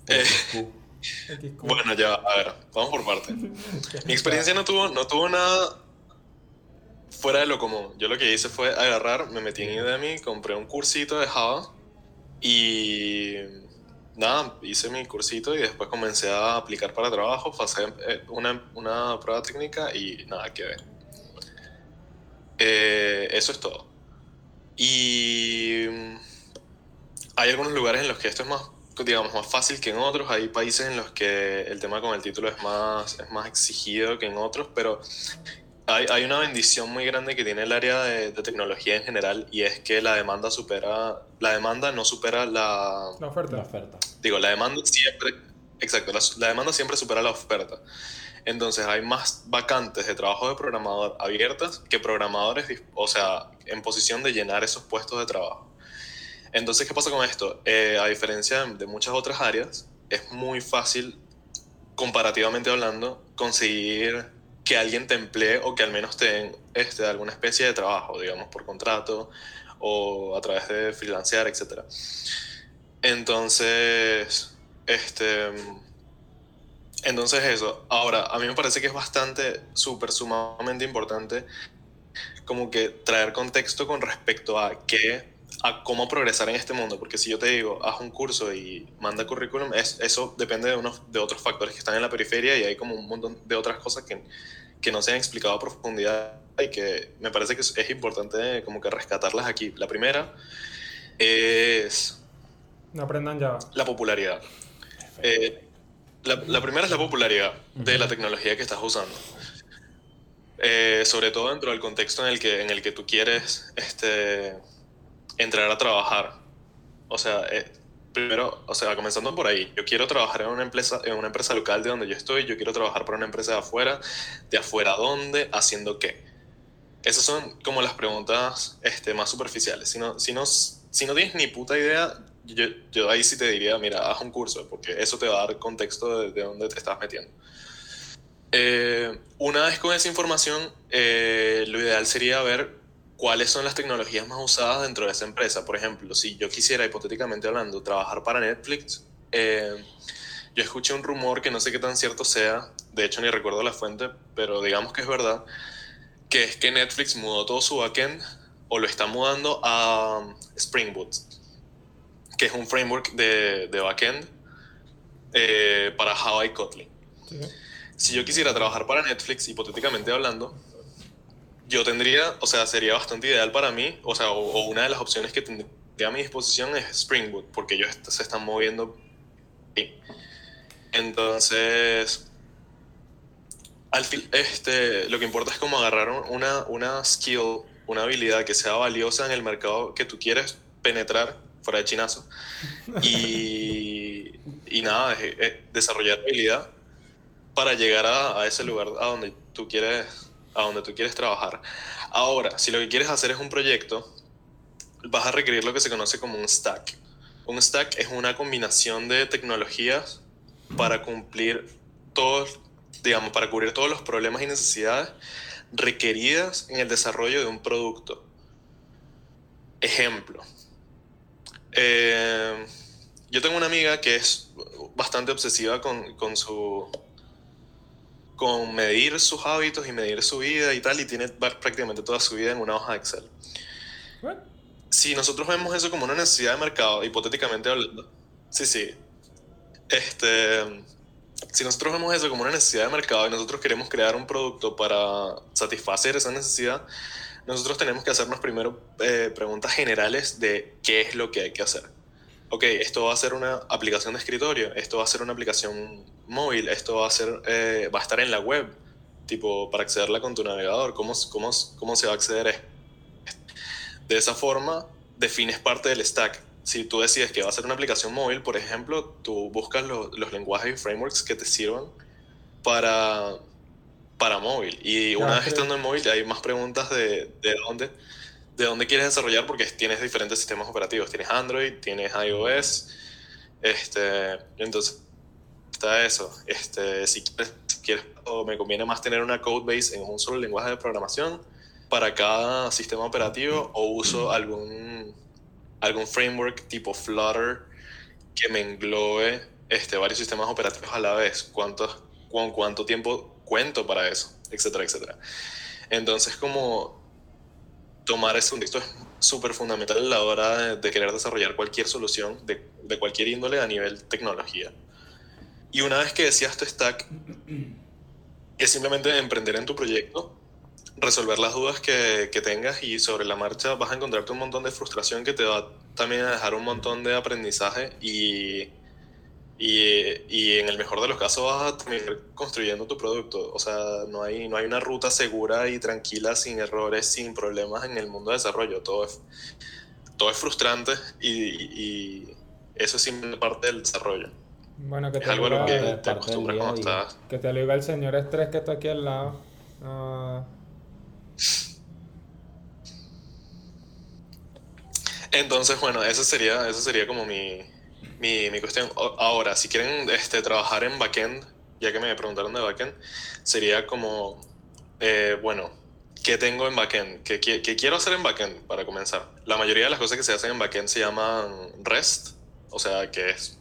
Eh. Bueno, ya, a ver, vamos por parte. Mi experiencia no tuvo, no tuvo nada fuera de lo común. Yo lo que hice fue agarrar, me metí en Udemy, compré un cursito de Java y nada, hice mi cursito y después comencé a aplicar para trabajo, pasé eh, una, una prueba técnica y nada, quedé. Eh, eso es todo. Y mm, hay algunos lugares en los que esto es más, digamos, más fácil que en otros. Hay países en los que el tema con el título es más, es más exigido que en otros, pero hay, hay una bendición muy grande que tiene el área de, de tecnología en general y es que la demanda supera, la demanda no supera la, La oferta. La oferta. digo, la demanda siempre, exacto, la, la demanda siempre supera la oferta. Entonces hay más vacantes de trabajo de programador abiertas que programadores, o sea, en posición de llenar esos puestos de trabajo. Entonces, ¿qué pasa con esto? Eh, a diferencia de muchas otras áreas, es muy fácil, comparativamente hablando, conseguir que alguien te emplee o que al menos te den este, alguna especie de trabajo, digamos, por contrato o a través de freelancear, etc. Entonces, este... Entonces eso, ahora, a mí me parece que es bastante, súper, sumamente importante como que traer contexto con respecto a qué, a cómo progresar en este mundo, porque si yo te digo, haz un curso y manda currículum, es, eso depende de, unos, de otros factores que están en la periferia y hay como un montón de otras cosas que, que no se han explicado a profundidad y que me parece que es, importante como que rescatarlas aquí. La primera es No aprendan Java. la popularidad. Eh, la, la primera es la popularidad de la tecnología que estás usando. Eh, sobre todo dentro del contexto en el que, en el que tú quieres este, entrar a trabajar. O sea, eh, primero, o sea, comenzando por ahí, yo quiero trabajar en una empresa, en una empresa local de donde yo estoy, yo quiero trabajar para una empresa de afuera, de afuera dónde, haciendo qué. Esas son como las preguntas este, más superficiales. Si no, si, no, si no tienes ni puta idea, yo, yo ahí sí te diría, mira, haz un curso, porque eso te va a dar contexto de, de dónde te estás metiendo. Eh, una vez con esa información, eh, lo ideal sería ver cuáles son las tecnologías más usadas dentro de esa empresa. Por ejemplo, si yo quisiera, hipotéticamente hablando, trabajar para Netflix, eh, yo escuché un rumor que no sé qué tan cierto sea, de hecho ni recuerdo la fuente, pero digamos que es verdad, que es que Netflix mudó todo su backend o lo está mudando a um, Spring Boot, que es un framework de, de backend eh, para Java y Kotlin. Sí. Si yo quisiera trabajar para Netflix, hipotéticamente hablando, yo tendría, o sea, sería bastante ideal para mí, o sea, o, una de las opciones que tendría a mi disposición es Spring Boot, porque ellos se están moviendo. Entonces, al fin, este, lo que importa es como agarrar un- una, una skill, una habilidad que sea valiosa en el mercado que tú quieres penetrar, fuera de chinazo, y, y nada, es desarrollar habilidad para llegar a, a ese lugar a donde tú quieres a donde tú quieres trabajar. Ahora, si lo que quieres hacer es un proyecto, vas a requerir lo que se conoce como un stack. Un stack es una combinación de tecnologías para cumplir todos, digamos, para cubrir todos los problemas y necesidades requeridas en el desarrollo de un producto. ejemplo. Eh, yo tengo una amiga que es bastante obsesiva con, con su con medir sus hábitos y medir su vida y tal, y tiene prácticamente toda su vida en una hoja de Excel. What? Si nosotros vemos eso como una necesidad de mercado, hipotéticamente hablando, sí, sí, este, si nosotros vemos eso como una necesidad de mercado y nosotros queremos crear un producto para satisfacer esa necesidad, nosotros tenemos que hacernos primero eh, preguntas generales de qué es lo que hay que hacer. Ok, esto va a ser una aplicación de escritorio, esto va a ser una aplicación móvil, esto va a, ser, eh, va a estar en la web, tipo para accederla con tu navegador, ¿cómo, cómo, cómo se va a acceder a esto? De esa forma, defines parte del stack. Si tú decides que va a ser una aplicación móvil, por ejemplo, tú buscas lo- los lenguajes y frameworks que te sirvan para, para móvil. Y una Ya, vez pero- estando en móvil, hay más preguntas de, de dónde, de dónde quieres desarrollar, porque tienes diferentes sistemas operativos. Tienes Android, tienes iOS. Este, entonces, está eso. Este, si quieres, si quieres, o me conviene más tener una code base en un solo lenguaje de programación para cada sistema operativo o uso algún, algún framework tipo Flutter que me englobe este, varios sistemas operativos a la vez, cuánto, con cuánto tiempo cuento para eso, etcétera, etcétera. Entonces, como tomar ese contexto es súper fundamental a la hora de, de querer desarrollar cualquier solución de, de cualquier índole a nivel tecnología. Y una vez que decías tu stack, es simplemente emprender en tu proyecto, resolver las dudas que, que tengas y sobre la marcha vas a encontrarte un montón de frustración que te va también a dejar un montón de aprendizaje y, y, y en el mejor de los casos vas a terminar construyendo tu producto. O sea, no hay, no hay una ruta segura y tranquila, sin errores, sin problemas en el mundo de desarrollo. Todo es, todo es frustrante y, y eso es simplemente parte del desarrollo. Bueno, que Es te, algo a lo que te acostumbras cuando estás que te lo diga el señor estrés que está aquí al lado. Ah, Entonces, bueno, eso sería, eso sería como mi, mi, mi cuestión. Ahora, si quieren este, trabajar en backend, ya que me preguntaron de backend, sería como, eh, bueno, ¿qué tengo en backend? ¿Qué, qué quiero hacer en backend para comenzar? La mayoría de las cosas que se hacen en backend se llaman REST, o sea, que es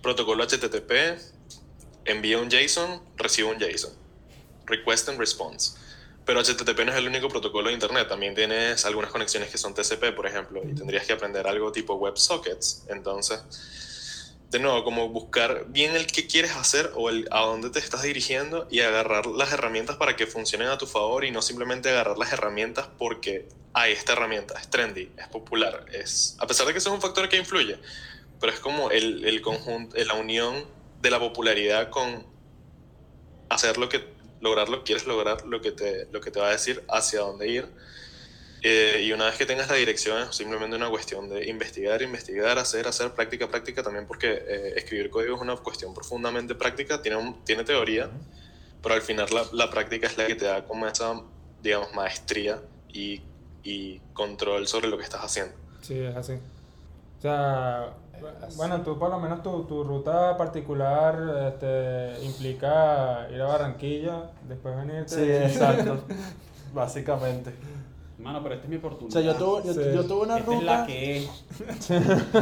protocolo HTTP, envía un JSON, recibe un JSON. Request and response. Pero HTTP no es el único protocolo de Internet, también tienes algunas conexiones que son TCP, por ejemplo, y tendrías que aprender algo tipo WebSockets. Entonces, de nuevo, como buscar bien el qué quieres hacer o el, a dónde te estás dirigiendo y agarrar las herramientas para que funcionen a tu favor y no simplemente agarrar las herramientas porque hay esta herramienta, es trendy, es popular, es, a pesar de que eso es un factor que influye, pero es como el, el conjunto, la unión de la popularidad con hacer lo que lograr lo que quieres lograr, lo que te, lo que te va a decir hacia dónde ir. Eh, y una vez que tengas la dirección es simplemente una cuestión de investigar, investigar, hacer, hacer práctica, práctica también porque eh, escribir código es una cuestión profundamente práctica, tiene, tiene teoría, pero al final la, la práctica es la que te da como esa, digamos, maestría y, y control sobre lo que estás haciendo. sí, es así. O sea, bueno, tú por lo menos tu, tu ruta particular este, implica ir a Barranquilla, después venirte. Sí, exacto. Básicamente. Mano, pero esta es mi O oportunidad. sea, yo tuve, yo, Sí. yo tuve una Esta ruta. es la que es.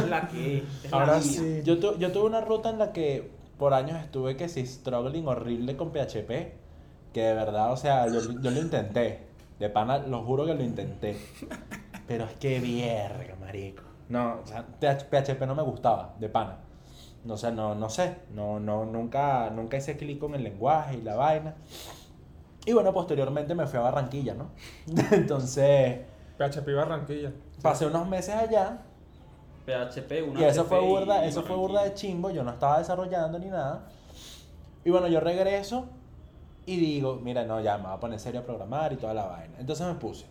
La que es. Esta es la Ahora mía. sí. Yo, tu- yo tuve una ruta en la que por años estuve que sí, struggling horrible con PHP. Que de verdad, o sea, yo, yo lo intenté. De pana, lo juro que lo intenté. Pero es que vierga, marico. No, o sea, PH- PHP no me gustaba, de pana. No, o sea, no, no sé. No, no, nunca, nunca hice clic con el lenguaje y la vaina. Y bueno, posteriormente me fui a Barranquilla, ¿no? Entonces, PHP Barranquilla. pasé unos meses allá PHP, una y eso fue burda, eso fue burda de chimbo, yo no estaba desarrollando ni nada. Y bueno, yo regreso y digo, mira, no, ya me voy a poner serio a programar y toda la vaina. Entonces me puse.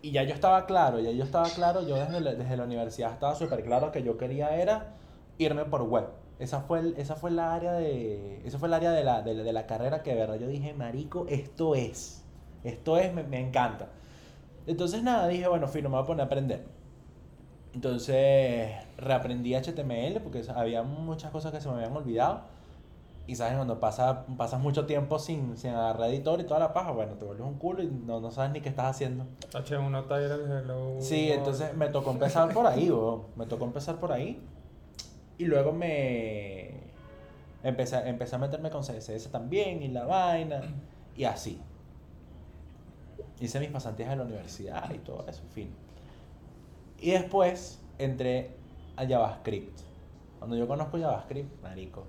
Y ya yo estaba claro, ya yo estaba claro, yo desde la, desde la universidad estaba súper claro que yo quería era irme por web. Esa fue, el- esa fue la área de, esa fue el área de la, de, de la carrera que de verdad yo dije, marico, esto es, esto es, me, me encanta. Entonces nada, dije, bueno, fino, me voy a poner a aprender. Entonces reaprendí HTML porque había muchas cosas que se me habían olvidado. Y sabes, cuando pasa, pasas mucho tiempo sin, sin agarrar editor y toda la paja, bueno, te vuelves un culo y no, no sabes ni qué estás haciendo. H1 Tyler, hello. Sí, entonces me tocó empezar por ahí, weón. Me tocó empezar por ahí. Y luego me. Empecé, empecé a meterme con CSS también y la vaina. Y así. Hice mis pasantías en la universidad y todo eso, en fin. Y después entré a JavaScript. Cuando yo conozco JavaScript, marico.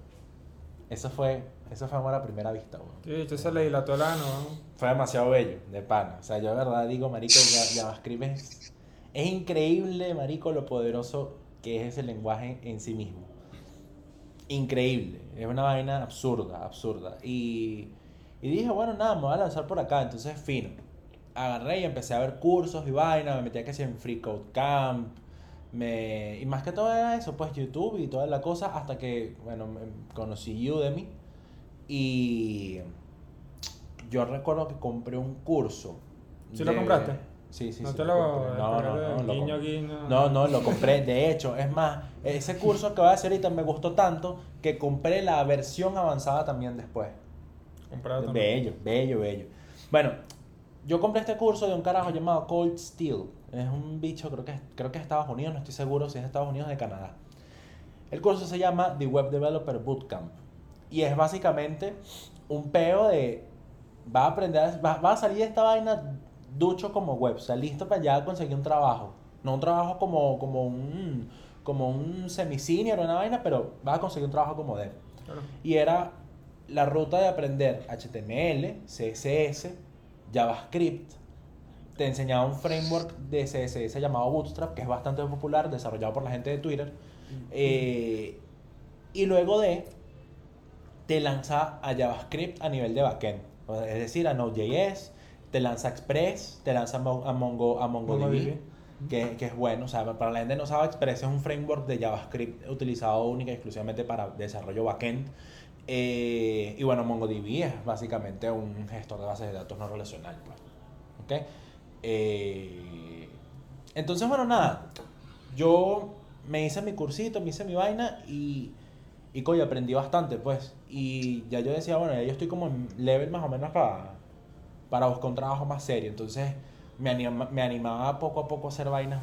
Eso fue, eso fue amor a primera vista, weón. Sí, yo se le dilató el ano, ¿no? Fue demasiado bello, de pana. O sea, yo de verdad digo, marico, ya- JavaScript es, es increíble, marico, lo poderoso que es ese lenguaje en sí mismo. Increíble. Es una vaina absurda, absurda. Y, y dije, bueno, nada, me voy a lanzar por acá. Entonces, fino. Agarré y empecé a ver cursos y vaina. Me metí a que en Free Code Camp. Me, y más que todo era eso, pues YouTube y toda la cosa. Hasta que, bueno, conocí Udemy. Y yo recuerdo que compré un curso. ¿Sí lo compraste? Sí, sí, no sí. te lo lo. No, no, no, lo guiño, compré. guiño. No, no, lo compré. De hecho, es más, ese curso que voy a hacer ahorita me gustó tanto que compré la versión avanzada también después. Comprado también. Bello, bello, bello. Bueno, yo compré este curso de un carajo llamado Cold Steel. Es un bicho, creo que, creo que es Estados Unidos, no estoy seguro si es Estados Unidos o de Canadá. El curso se llama The Web Developer Bootcamp. Y es básicamente un peo de. Va a aprender, va, va a salir de esta vaina ducho como web, o sea, listo para ya conseguir un trabajo. No un trabajo como, como un como un semi-senior o una vaina, pero vas a conseguir un trabajo como dev. Claro. Y era la ruta de aprender HTML, CSS, JavaScript. Te enseñaba un framework de CSS llamado Bootstrap, que es bastante popular, desarrollado por la gente de Twitter. Eh, y luego de, te lanza a JavaScript a nivel de backend. Es decir, a Node.js, te lanza Express, te lanza a Mo- a, Mongo, a MongoDB, que, que es bueno. O sea, para la gente que no sabe, Express es un framework de JavaScript utilizado única y exclusivamente para desarrollo backend. Eh, y bueno, MongoDB es básicamente un gestor de bases de datos no relacional. Pues. ¿Ok? Eh, entonces, bueno, nada. Yo me hice mi cursito, me hice mi vaina y, y coño, aprendí bastante, pues. Y ya yo decía, bueno, ya yo estoy como en level más o menos para, para buscar un trabajo más serio. Entonces, me, anima- me animaba poco a poco a hacer vainas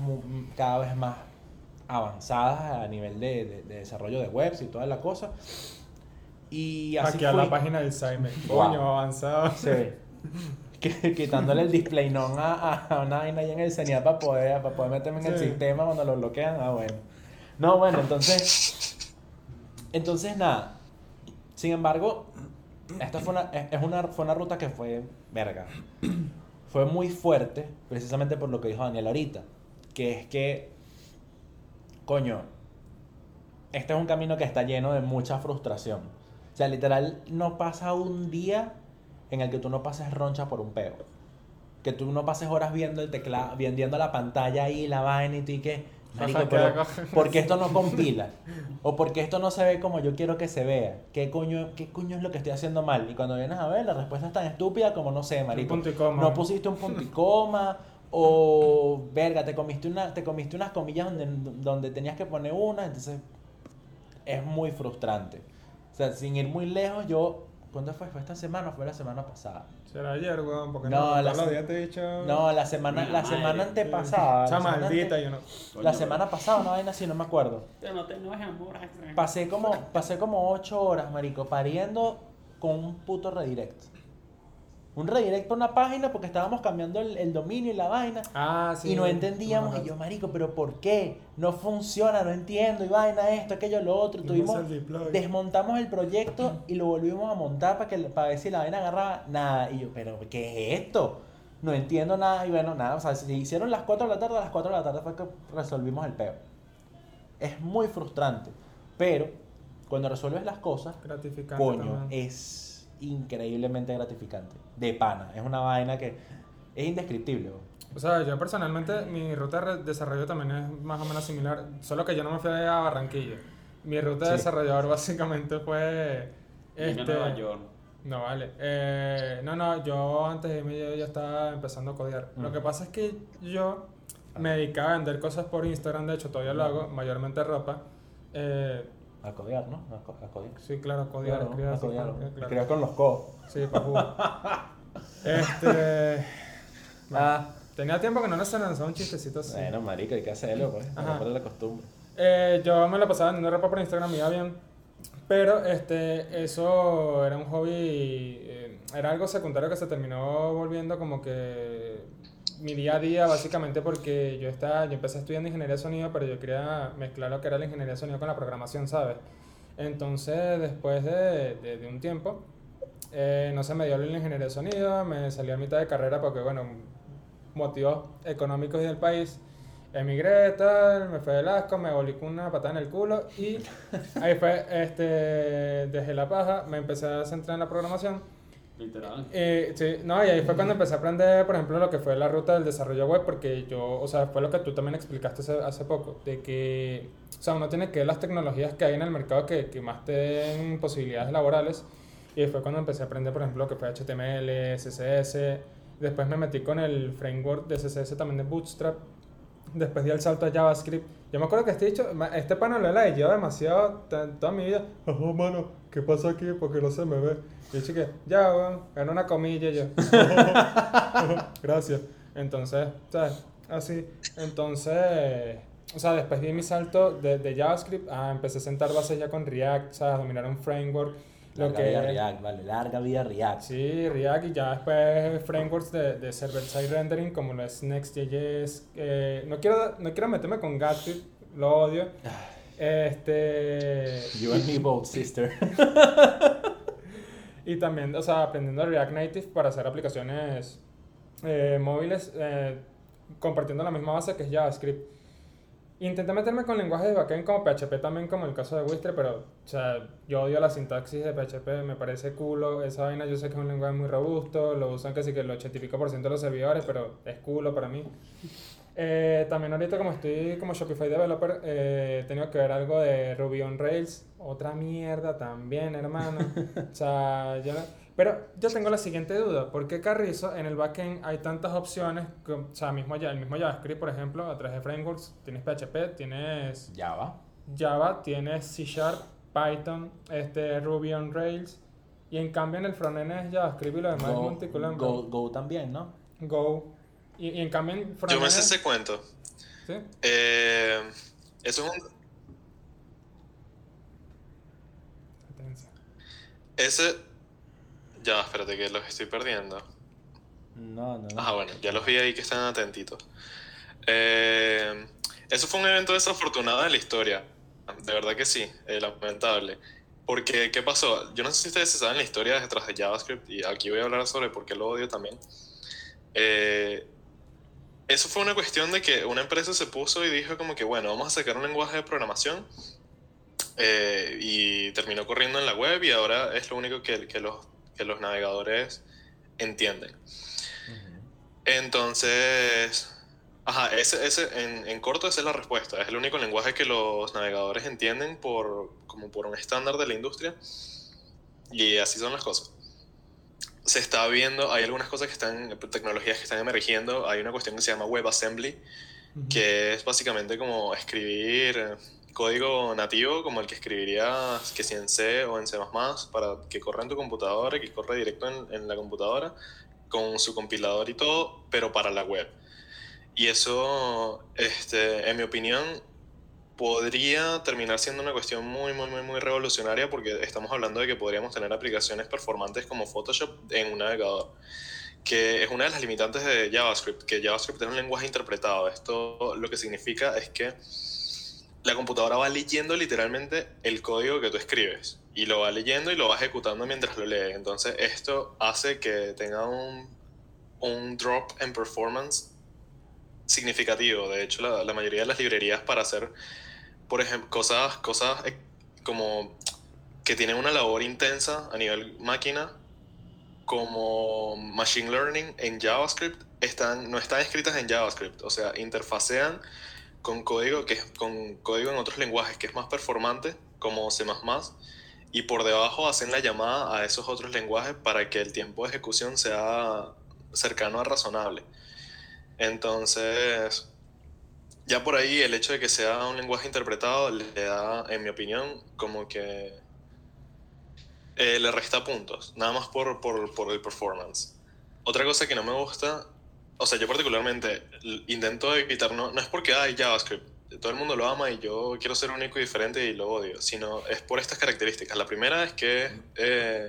cada vez más avanzadas a nivel de, de- de desarrollo de webs y toda la cosa. Y así Aquí a la página del Saime. Wow. Coño, avanzado. Sí. Quitándole el display non a, a una vaina ahí en el señal para poder, para poder meterme en el Sí. sistema cuando lo bloquean. Ah, bueno. No, bueno, entonces. Entonces, nada. Sin embargo, esta fue una, es una, fue una ruta que fue verga. Fue muy fuerte, precisamente por lo que dijo Daniel ahorita. Que es que, coño, este es un camino que está lleno de mucha frustración. O sea, literal, no pasa un día en el que tú no pases roncha por un peo. Que tú no pases horas viendo el teclado, viendo la pantalla ahí, la vaina y tú y que, marico, pero que haga- ¿por qué esto no compila? O porque esto no se ve como yo quiero que se vea. ¿Qué coño, ¿Qué coño es lo que estoy haciendo mal? Y cuando vienes a ver, la respuesta es tan estúpida como, no sé, marico. No pusiste un punto y coma. O, verga, te comiste, una, te comiste unas comillas donde, donde tenías que poner una. Entonces, es muy frustrante. O sea, sin ir muy lejos, yo... ¿Cuándo fue? ¿Fue esta semana o fue la semana pasada? Será ayer, weón, porque No, no, la se- días te he dicho. No, la semana, la madre, semana antepasada. Esa la semana maldita, ante- yo no. La semana pasada, una vaina así, no me acuerdo. Pero no te enojes, amor. Pasé como, pasé como ocho horas, marico, pariendo con un puto redirect. Un redirect por una página porque estábamos cambiando el, el dominio y la vaina. Ah, sí. y no entendíamos. no, y yo, marico, pero ¿por qué? No funciona, no entiendo. Y vaina esto, aquello, lo otro. Tuvimos, desmontamos el proyecto y lo volvimos a montar para, que, para ver si la vaina agarraba. Nada. Y yo, pero ¿qué es esto? No entiendo nada. Y bueno, nada. O sea, se hicieron las 4 de la tarde, a las 4 de la tarde fue que resolvimos el peo. Es muy frustrante. Pero cuando resuelves las cosas, coño, también. es increíblemente gratificante. De pana. Es una vaina que es indescriptible. bro. O sea, yo personalmente, mi ruta de desarrollo también es más o menos similar, solo que yo no me fui a Barranquilla. Mi ruta de Sí. desarrollador básicamente fue... Este... Nueva York. No, vale. Eh, no, no, yo antes de yo ya estaba empezando a codear. Lo Mm. que pasa es que yo me dedicaba a vender cosas por Instagram, de hecho todavía lo hago, mayormente ropa. Eh, A codear, ¿no? A, co- a codear. Sí, claro, codiar, Claro, escribir a codear, claro. escribir con los codos. Sí, pa' jugar. Este. Ah, Tenía tiempo que no nos lanzaba un chistecito así. bueno, marico, hay que hacerlo, pues. Ajá. Para la costumbre. Eh, yo me la pasaba vendiendo ropa por Instagram, me iba bien. Pero este, eso era un hobby, eh, era algo secundario que se terminó volviendo como que mi día a día, básicamente porque yo, estaba, yo empecé estudiando ingeniería de sonido, pero yo quería mezclar lo que era la ingeniería de sonido con la programación, ¿sabes? Entonces, después de, de- de un tiempo, eh, no se me dio la ingeniería de sonido, me salí a mitad de carrera porque, bueno, motivos económicos del país. Emigré, tal, me fue del asco, me volví con una patada en el culo y ahí fue, este, dejé la paja, me empecé a centrar en la programación. Literal. Eh, sí, no, y ahí fue cuando empecé a aprender, por ejemplo, lo que fue la ruta del desarrollo web, porque yo, o sea, fue lo que tú también explicaste hace, hace poco, de que, o sea, uno tiene que ver las tecnologías que hay en el mercado que, que más te den posibilidades laborales, y fue cuando empecé a aprender, por ejemplo, lo que fue HTML, CSS, después me metí con el framework de CSS también de Bootstrap, después di el salto a JavaScript. Yo me acuerdo que este dicho, este pana lo he demasiado toda mi vida. Ojo, mano, ¿qué pasa aquí? Porque no se me ve. Y yo que, ya, weón, ganó una comilla yo. Gracias. Entonces, ¿sabes? Así. Entonces, o sea, después di mi salto de, de JavaScript a empecé a sentar bases ya con React, ¿sabes? Dominar un framework. Lo Larga que vida React, vale. Larga vida React. Sí, React y ya después frameworks de, de server-side rendering como lo es Next.js. eh, no, quiero, no quiero meterme con Gatsby, lo odio. Este, You and me both, sister. y también, o sea, aprendiendo React Native para hacer aplicaciones eh, móviles eh, compartiendo la misma base que es JavaScript. Intenté meterme con lenguajes de backend como PHP también, como el caso de Wistre, pero, o sea, yo odio la sintaxis de PHP, me parece culo. Esa vaina yo sé que es un lenguaje muy robusto, lo usan casi que el 80 y pico por ciento de los servidores, pero es culo para mí. Eh, también ahorita como estoy como Shopify Developer, eh, he tenido que ver algo de Ruby on Rails, otra mierda también, hermano. o sea, yo Pero yo tengo la siguiente duda, ¿por qué Carrizo en el backend hay tantas opciones? que- o sea, mismo, el mismo JavaScript, por ejemplo, a través de frameworks, tienes PHP, tienes Java. Java, tienes C Sharp, Python, este, Ruby on Rails, y en cambio en el frontend es JavaScript y lo demás es Go, multicolumn. Go, Go también, ¿no? Go. Y, y en cambio en Yo me sé es- ese cuento. ¿sí? Eh, eso es un, Atención. ese... Ya, espérate que los estoy perdiendo. No, no. no. Ajá, bueno, ya los vi ahí que están atentitos. Eh, eso fue un evento desafortunado en la historia. De verdad que sí, eh, lamentable. Porque, ¿qué pasó? Yo no sé si ustedes saben la historia detrás de JavaScript y aquí voy a hablar sobre por qué lo odio también. Eh, eso fue una cuestión de que una empresa se puso y dijo como que, bueno, vamos a sacar un lenguaje de programación eh, y terminó corriendo en la web y ahora es lo único que, que los, que los navegadores entienden. Entonces, ajá, ese, ese, en, en corto esa es la respuesta. Es el único lenguaje que los navegadores entienden por, como por un estándar de la industria. Y así son las cosas. Se está viendo, hay algunas cosas que están, tecnologías que están emergiendo. Hay una cuestión que se llama WebAssembly, que es básicamente como escribir eh, código nativo, como el que escribirías que si en C o en C++, para que corra en tu computadora, que corra directo en, en la computadora, con su compilador y todo, pero para la web. Y eso, este, en mi opinión, podría terminar siendo una cuestión muy, muy, muy, muy revolucionaria porque estamos hablando de que podríamos tener aplicaciones performantes como Photoshop en un navegador que es una de las limitantes de JavaScript, que JavaScript es un lenguaje interpretado. Esto lo que significa es que la computadora va leyendo literalmente el código que tú escribes y lo va leyendo y lo va ejecutando mientras lo lee. Entonces esto hace que tenga un, un drop en performance significativo. De hecho, la mayoría de las librerías para hacer, por ejemplo, cosas, cosas eh, como que tienen una labor intensa a nivel máquina, como Machine Learning en JavaScript, están, no están escritas en JavaScript. O sea, interfacean con código, que es, con código en otros lenguajes que es más performante, como C++, y por debajo hacen la llamada a esos otros lenguajes para que el tiempo de ejecución sea cercano a razonable. Entonces, ya por ahí el hecho de que sea un lenguaje interpretado le da, en mi opinión, como que eh, le resta puntos, nada más por, por, por el performance. Otra cosa que no me gusta, o sea, yo particularmente intento evitar, no, no es porque hay JavaScript, todo el mundo lo ama y yo quiero ser único y diferente y lo odio, sino es por estas características. La primera es que eh,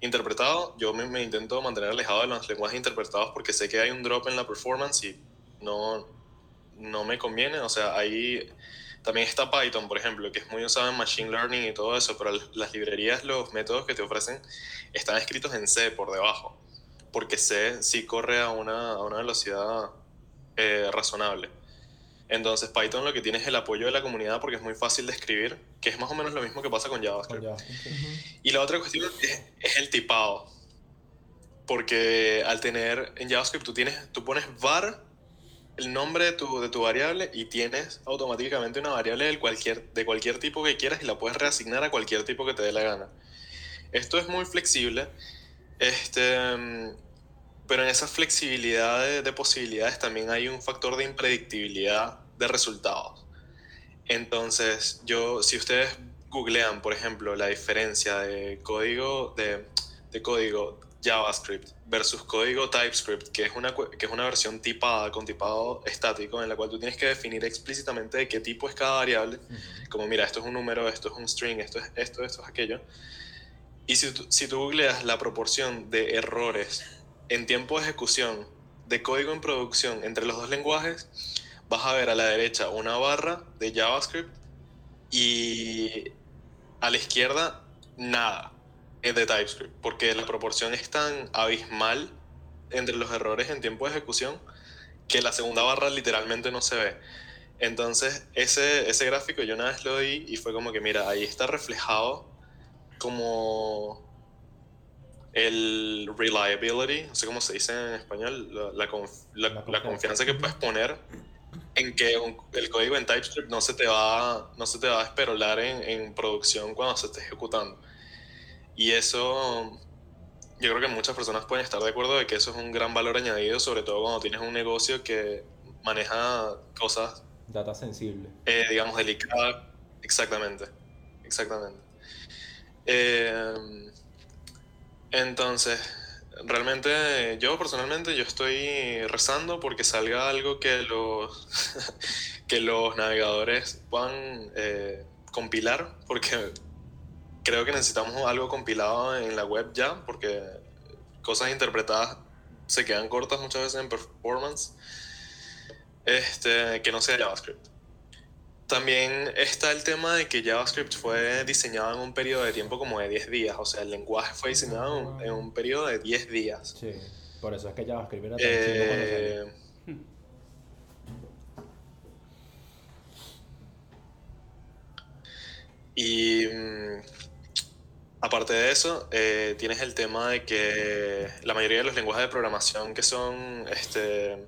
interpretado, yo me, me intento mantener alejado de los lenguajes interpretados porque sé que hay un drop en la performance y no, no me conviene. O sea, ahí también está Python, por ejemplo, que es muy usado en Machine Learning y todo eso, pero las librerías, los métodos que te ofrecen están escritos en C por debajo, porque C sí corre a una, a una velocidad eh, razonable. Entonces Python lo que tiene es el apoyo de la comunidad porque es muy fácil de escribir, que es más o menos lo mismo que pasa con JavaScript. Con JavaScript, sí. Y la otra cuestión es, es el tipado. Porque al tener en JavaScript tú, tienes, tú pones var, el nombre de tu, de tu variable, y tienes automáticamente una variable de cualquier, de cualquier tipo que quieras y la puedes reasignar a cualquier tipo que te dé la gana. Esto es muy flexible, este, pero en esa flexibilidad de, de posibilidades también hay un factor de impredictibilidad de resultados. Entonces, yo, si ustedes googlean, por ejemplo, la diferencia de código, de, de código JavaScript versus código TypeScript, que es, una, que es una versión tipada con tipado estático, en la cual tú tienes que definir explícitamente de qué tipo es cada variable, como mira, esto es un número, esto es un string, esto es esto, esto es aquello. Y si tú, si tú googleas la proporción de errores en tiempo de ejecución de código en producción entre los dos lenguajes, vas a ver a la derecha una barra de JavaScript y a la izquierda nada de TypeScript, porque la proporción es tan abismal entre los errores en tiempo de ejecución que la segunda barra literalmente no se ve. Entonces, ese, ese gráfico yo una vez lo di y fue como que, mira, ahí está reflejado como el reliability, no sé cómo se dice en español, la, la conf- La la confianza. confianza que puedes poner en que un- el código en TypeScript no se te va, no se te va a esperolar en, en producción cuando se esté ejecutando. Y eso, yo creo que muchas personas pueden estar de acuerdo de que eso es un gran valor añadido, sobre todo cuando tienes un negocio que maneja cosas Data sensible. eh, digamos, delicada. Exactamente, exactamente. Eh, entonces, realmente yo personalmente yo estoy rezando porque salga algo que los, que los navegadores puedan eh, compilar, porque creo que necesitamos algo compilado en la web ya, porque cosas interpretadas se quedan cortas muchas veces en performance, este, que no sea JavaScript. También está el tema de que JavaScript fue diseñado en un periodo de tiempo como de 10 días, o sea, el lenguaje fue diseñado en un- periodo de 10 días. Sí. Por eso es que JavaScript era tan. Eh, y aparte de eso, eh, tienes el tema de que la mayoría de los lenguajes de programación que son este,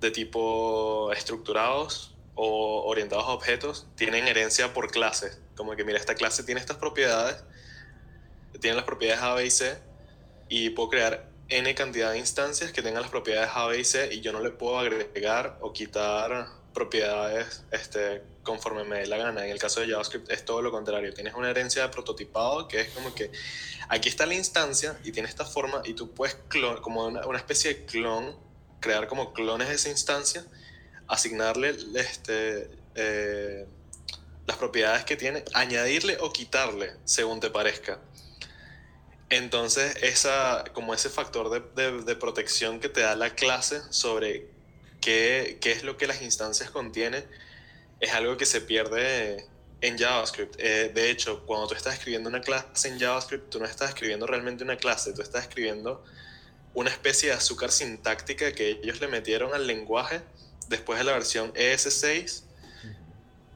de tipo estructurados o orientados a objetos tienen herencia por clases. Como que, mira, esta clase tiene estas propiedades, tiene las propiedades A, B y C, y puedo crear n cantidad de instancias que tengan las propiedades A, B y C y yo no le puedo agregar o quitar propiedades este, conforme me dé la gana. En el caso de JavaScript es todo lo contrario. Tienes una herencia de prototipado que es como que aquí está la instancia y tiene esta forma y tú puedes clon, como una, especie de clon, crear como clones de esa instancia, asignarle este, eh, las propiedades que tiene, añadirle o quitarle según te parezca. Entonces, esa, como ese factor de protección que te da la clase sobre qué, qué es lo que las instancias contienen, es algo que se pierde en JavaScript. Eh, de hecho, cuando tú estás escribiendo una clase en JavaScript, tú no estás escribiendo realmente una clase, tú estás escribiendo una especie de azúcar sintáctica que ellos le metieron al lenguaje después de la versión ES6,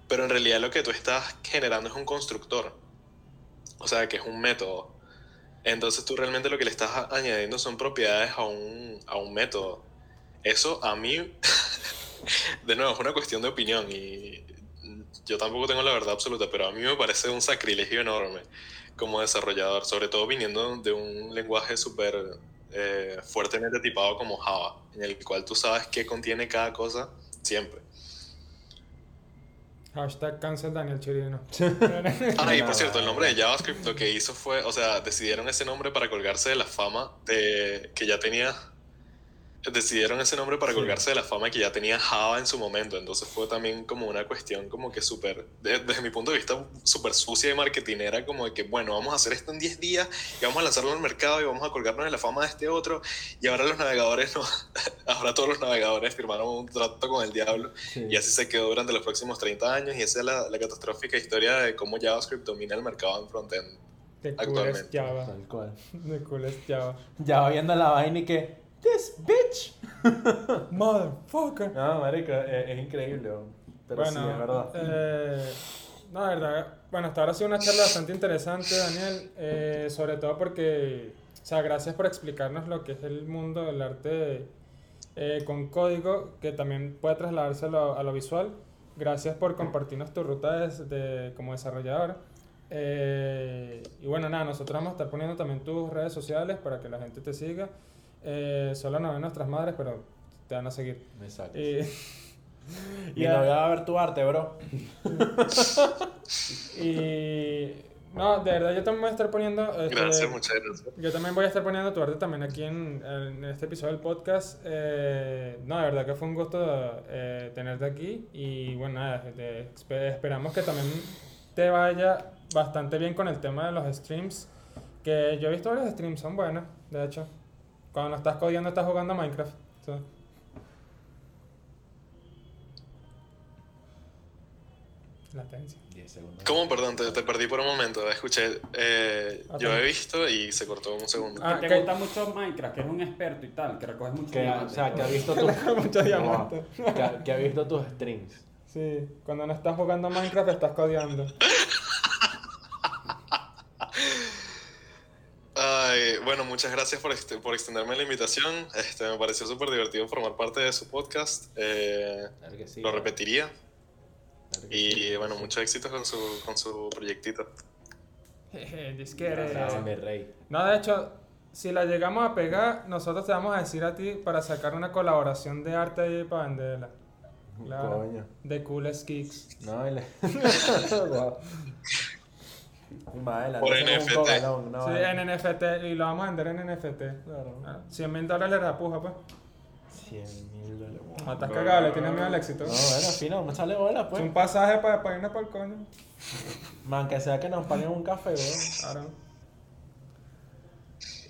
pero en realidad lo que tú estás generando es un constructor, o sea, que es un método. Entonces tú realmente lo que le estás añadiendo son propiedades a un, a un método. Eso a mí, de nuevo, es una cuestión de opinión y yo tampoco tengo la verdad absoluta, pero a mí me parece un sacrilegio enorme como desarrollador, sobre todo viniendo de un lenguaje súper eh, fuertemente tipado como Java, en el cual tú sabes qué contiene cada cosa siempre. Hashtag cancel Daniel Chirino. Ah, y por cierto, el no, nombre de JavaScript lo que hizo fue, o sea, decidieron ese nombre para colgarse de la fama de, que ya tenía. Decidieron ese nombre para Sí. colgarse de la fama que ya tenía Java en su momento. Entonces fue también como una cuestión como que súper, de- desde mi punto de vista, súper sucia y marketinera, como de que, bueno, vamos a hacer esto en 10 días y vamos a lanzarlo al mercado y vamos a colgarnos de la fama de este otro. Y ahora los navegadores, no, ahora todos los navegadores firmaron un trato con el diablo. Sí. Y así se quedó durante los próximos 30 años y esa es la, la catastrófica historia de cómo JavaScript domina el mercado en frontend. The coolest Actualmente. Java. Tal cual. The coolest Java. Ya va viendo la vaina y que. This bitch. Motherfucker. No, marico, es, es increíble. Pero bueno, sí, es verdad. eh, no, de verdad. Bueno, hasta ahora ha sido una charla bastante interesante, Daniel. eh, sobre todo porque, o sea, gracias por explicarnos lo que es el mundo del arte eh, con código, que también puede trasladarse a lo, a lo visual. Gracias por compartirnos tu ruta de, de- como desarrollador. Eh, y bueno, nada, nosotros vamos a estar poniendo también tus redes sociales para que la gente te siga. Eh, solo no ven nuestras madres, pero te van a seguir. Exacto. Y, Mi y a- novia va a ver tu arte, bro. Y no, de verdad yo también voy a estar poniendo. este, Gracias, muchas gracias. Yo también voy a estar poniendo tu arte también aquí en, en este episodio del podcast. Eh, no, de verdad que fue un gusto eh, tenerte aquí. Y bueno, nada, te- espe- esperamos que también te vaya bastante bien con el tema de los streams. Que yo he visto varios streams, son buenos, de hecho. Cuando no estás codiando, estás jugando a Minecraft. Latencia. 10 segundos. ¿Cómo? Perdón, te, te perdí por un momento. Escuché, eh, yo he visto y se cortó un segundo. Ah, que te gusta mucho Minecraft, que eres un experto y tal, que recoges mucho Que, o sea, que ha visto tus. Mucho diamante. No, que, ha- que ha visto tus strings. Sí, cuando no estás jugando a Minecraft estás codeando. Ay, bueno, muchas gracias por, este- por extenderme la invitación. Este, me pareció súper divertido formar parte de su podcast. Eh, Claro que sí. lo repetiría. Claro que Y sí. bueno, muchos éxitos con su, con su proyectito. Mi rey. No, de hecho, si la llegamos a pegar, nosotros te vamos a decir a ti para sacar una colaboración de arte ahí para venderla. Claro. Coño. De Coolest Kicks. No, y le... Adelante Por NFT. no, sí, vale. en NFT y lo vamos a vender en NFT. Claro. Ah, 100 mil dólares la puja, pues. 100 mil dólares. No estás cagado, le tienes miedo al éxito. No, bueno, al final, no sale bola, Es pues. un pasaje para, para irnos por el coño. Man, que sea que nos paguen un café, weón. Claro.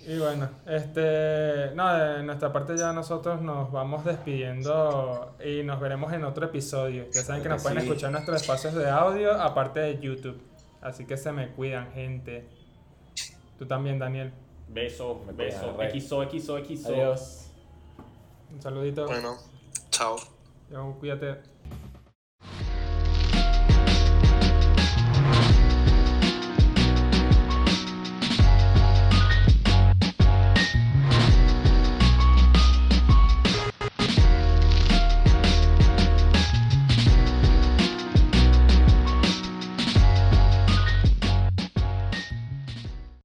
Y bueno, este, no, de nuestra parte ya nosotros nos vamos despidiendo y nos veremos en otro episodio. Ya saben que nos pueden escuchar en nuestros espacios de audio, aparte de YouTube. Así que se me cuidan, gente. Tú también, Daniel. Beso, Me beso. XO, XO, XO. Adiós. Un saludito. Bueno, chao. Yo, cuídate.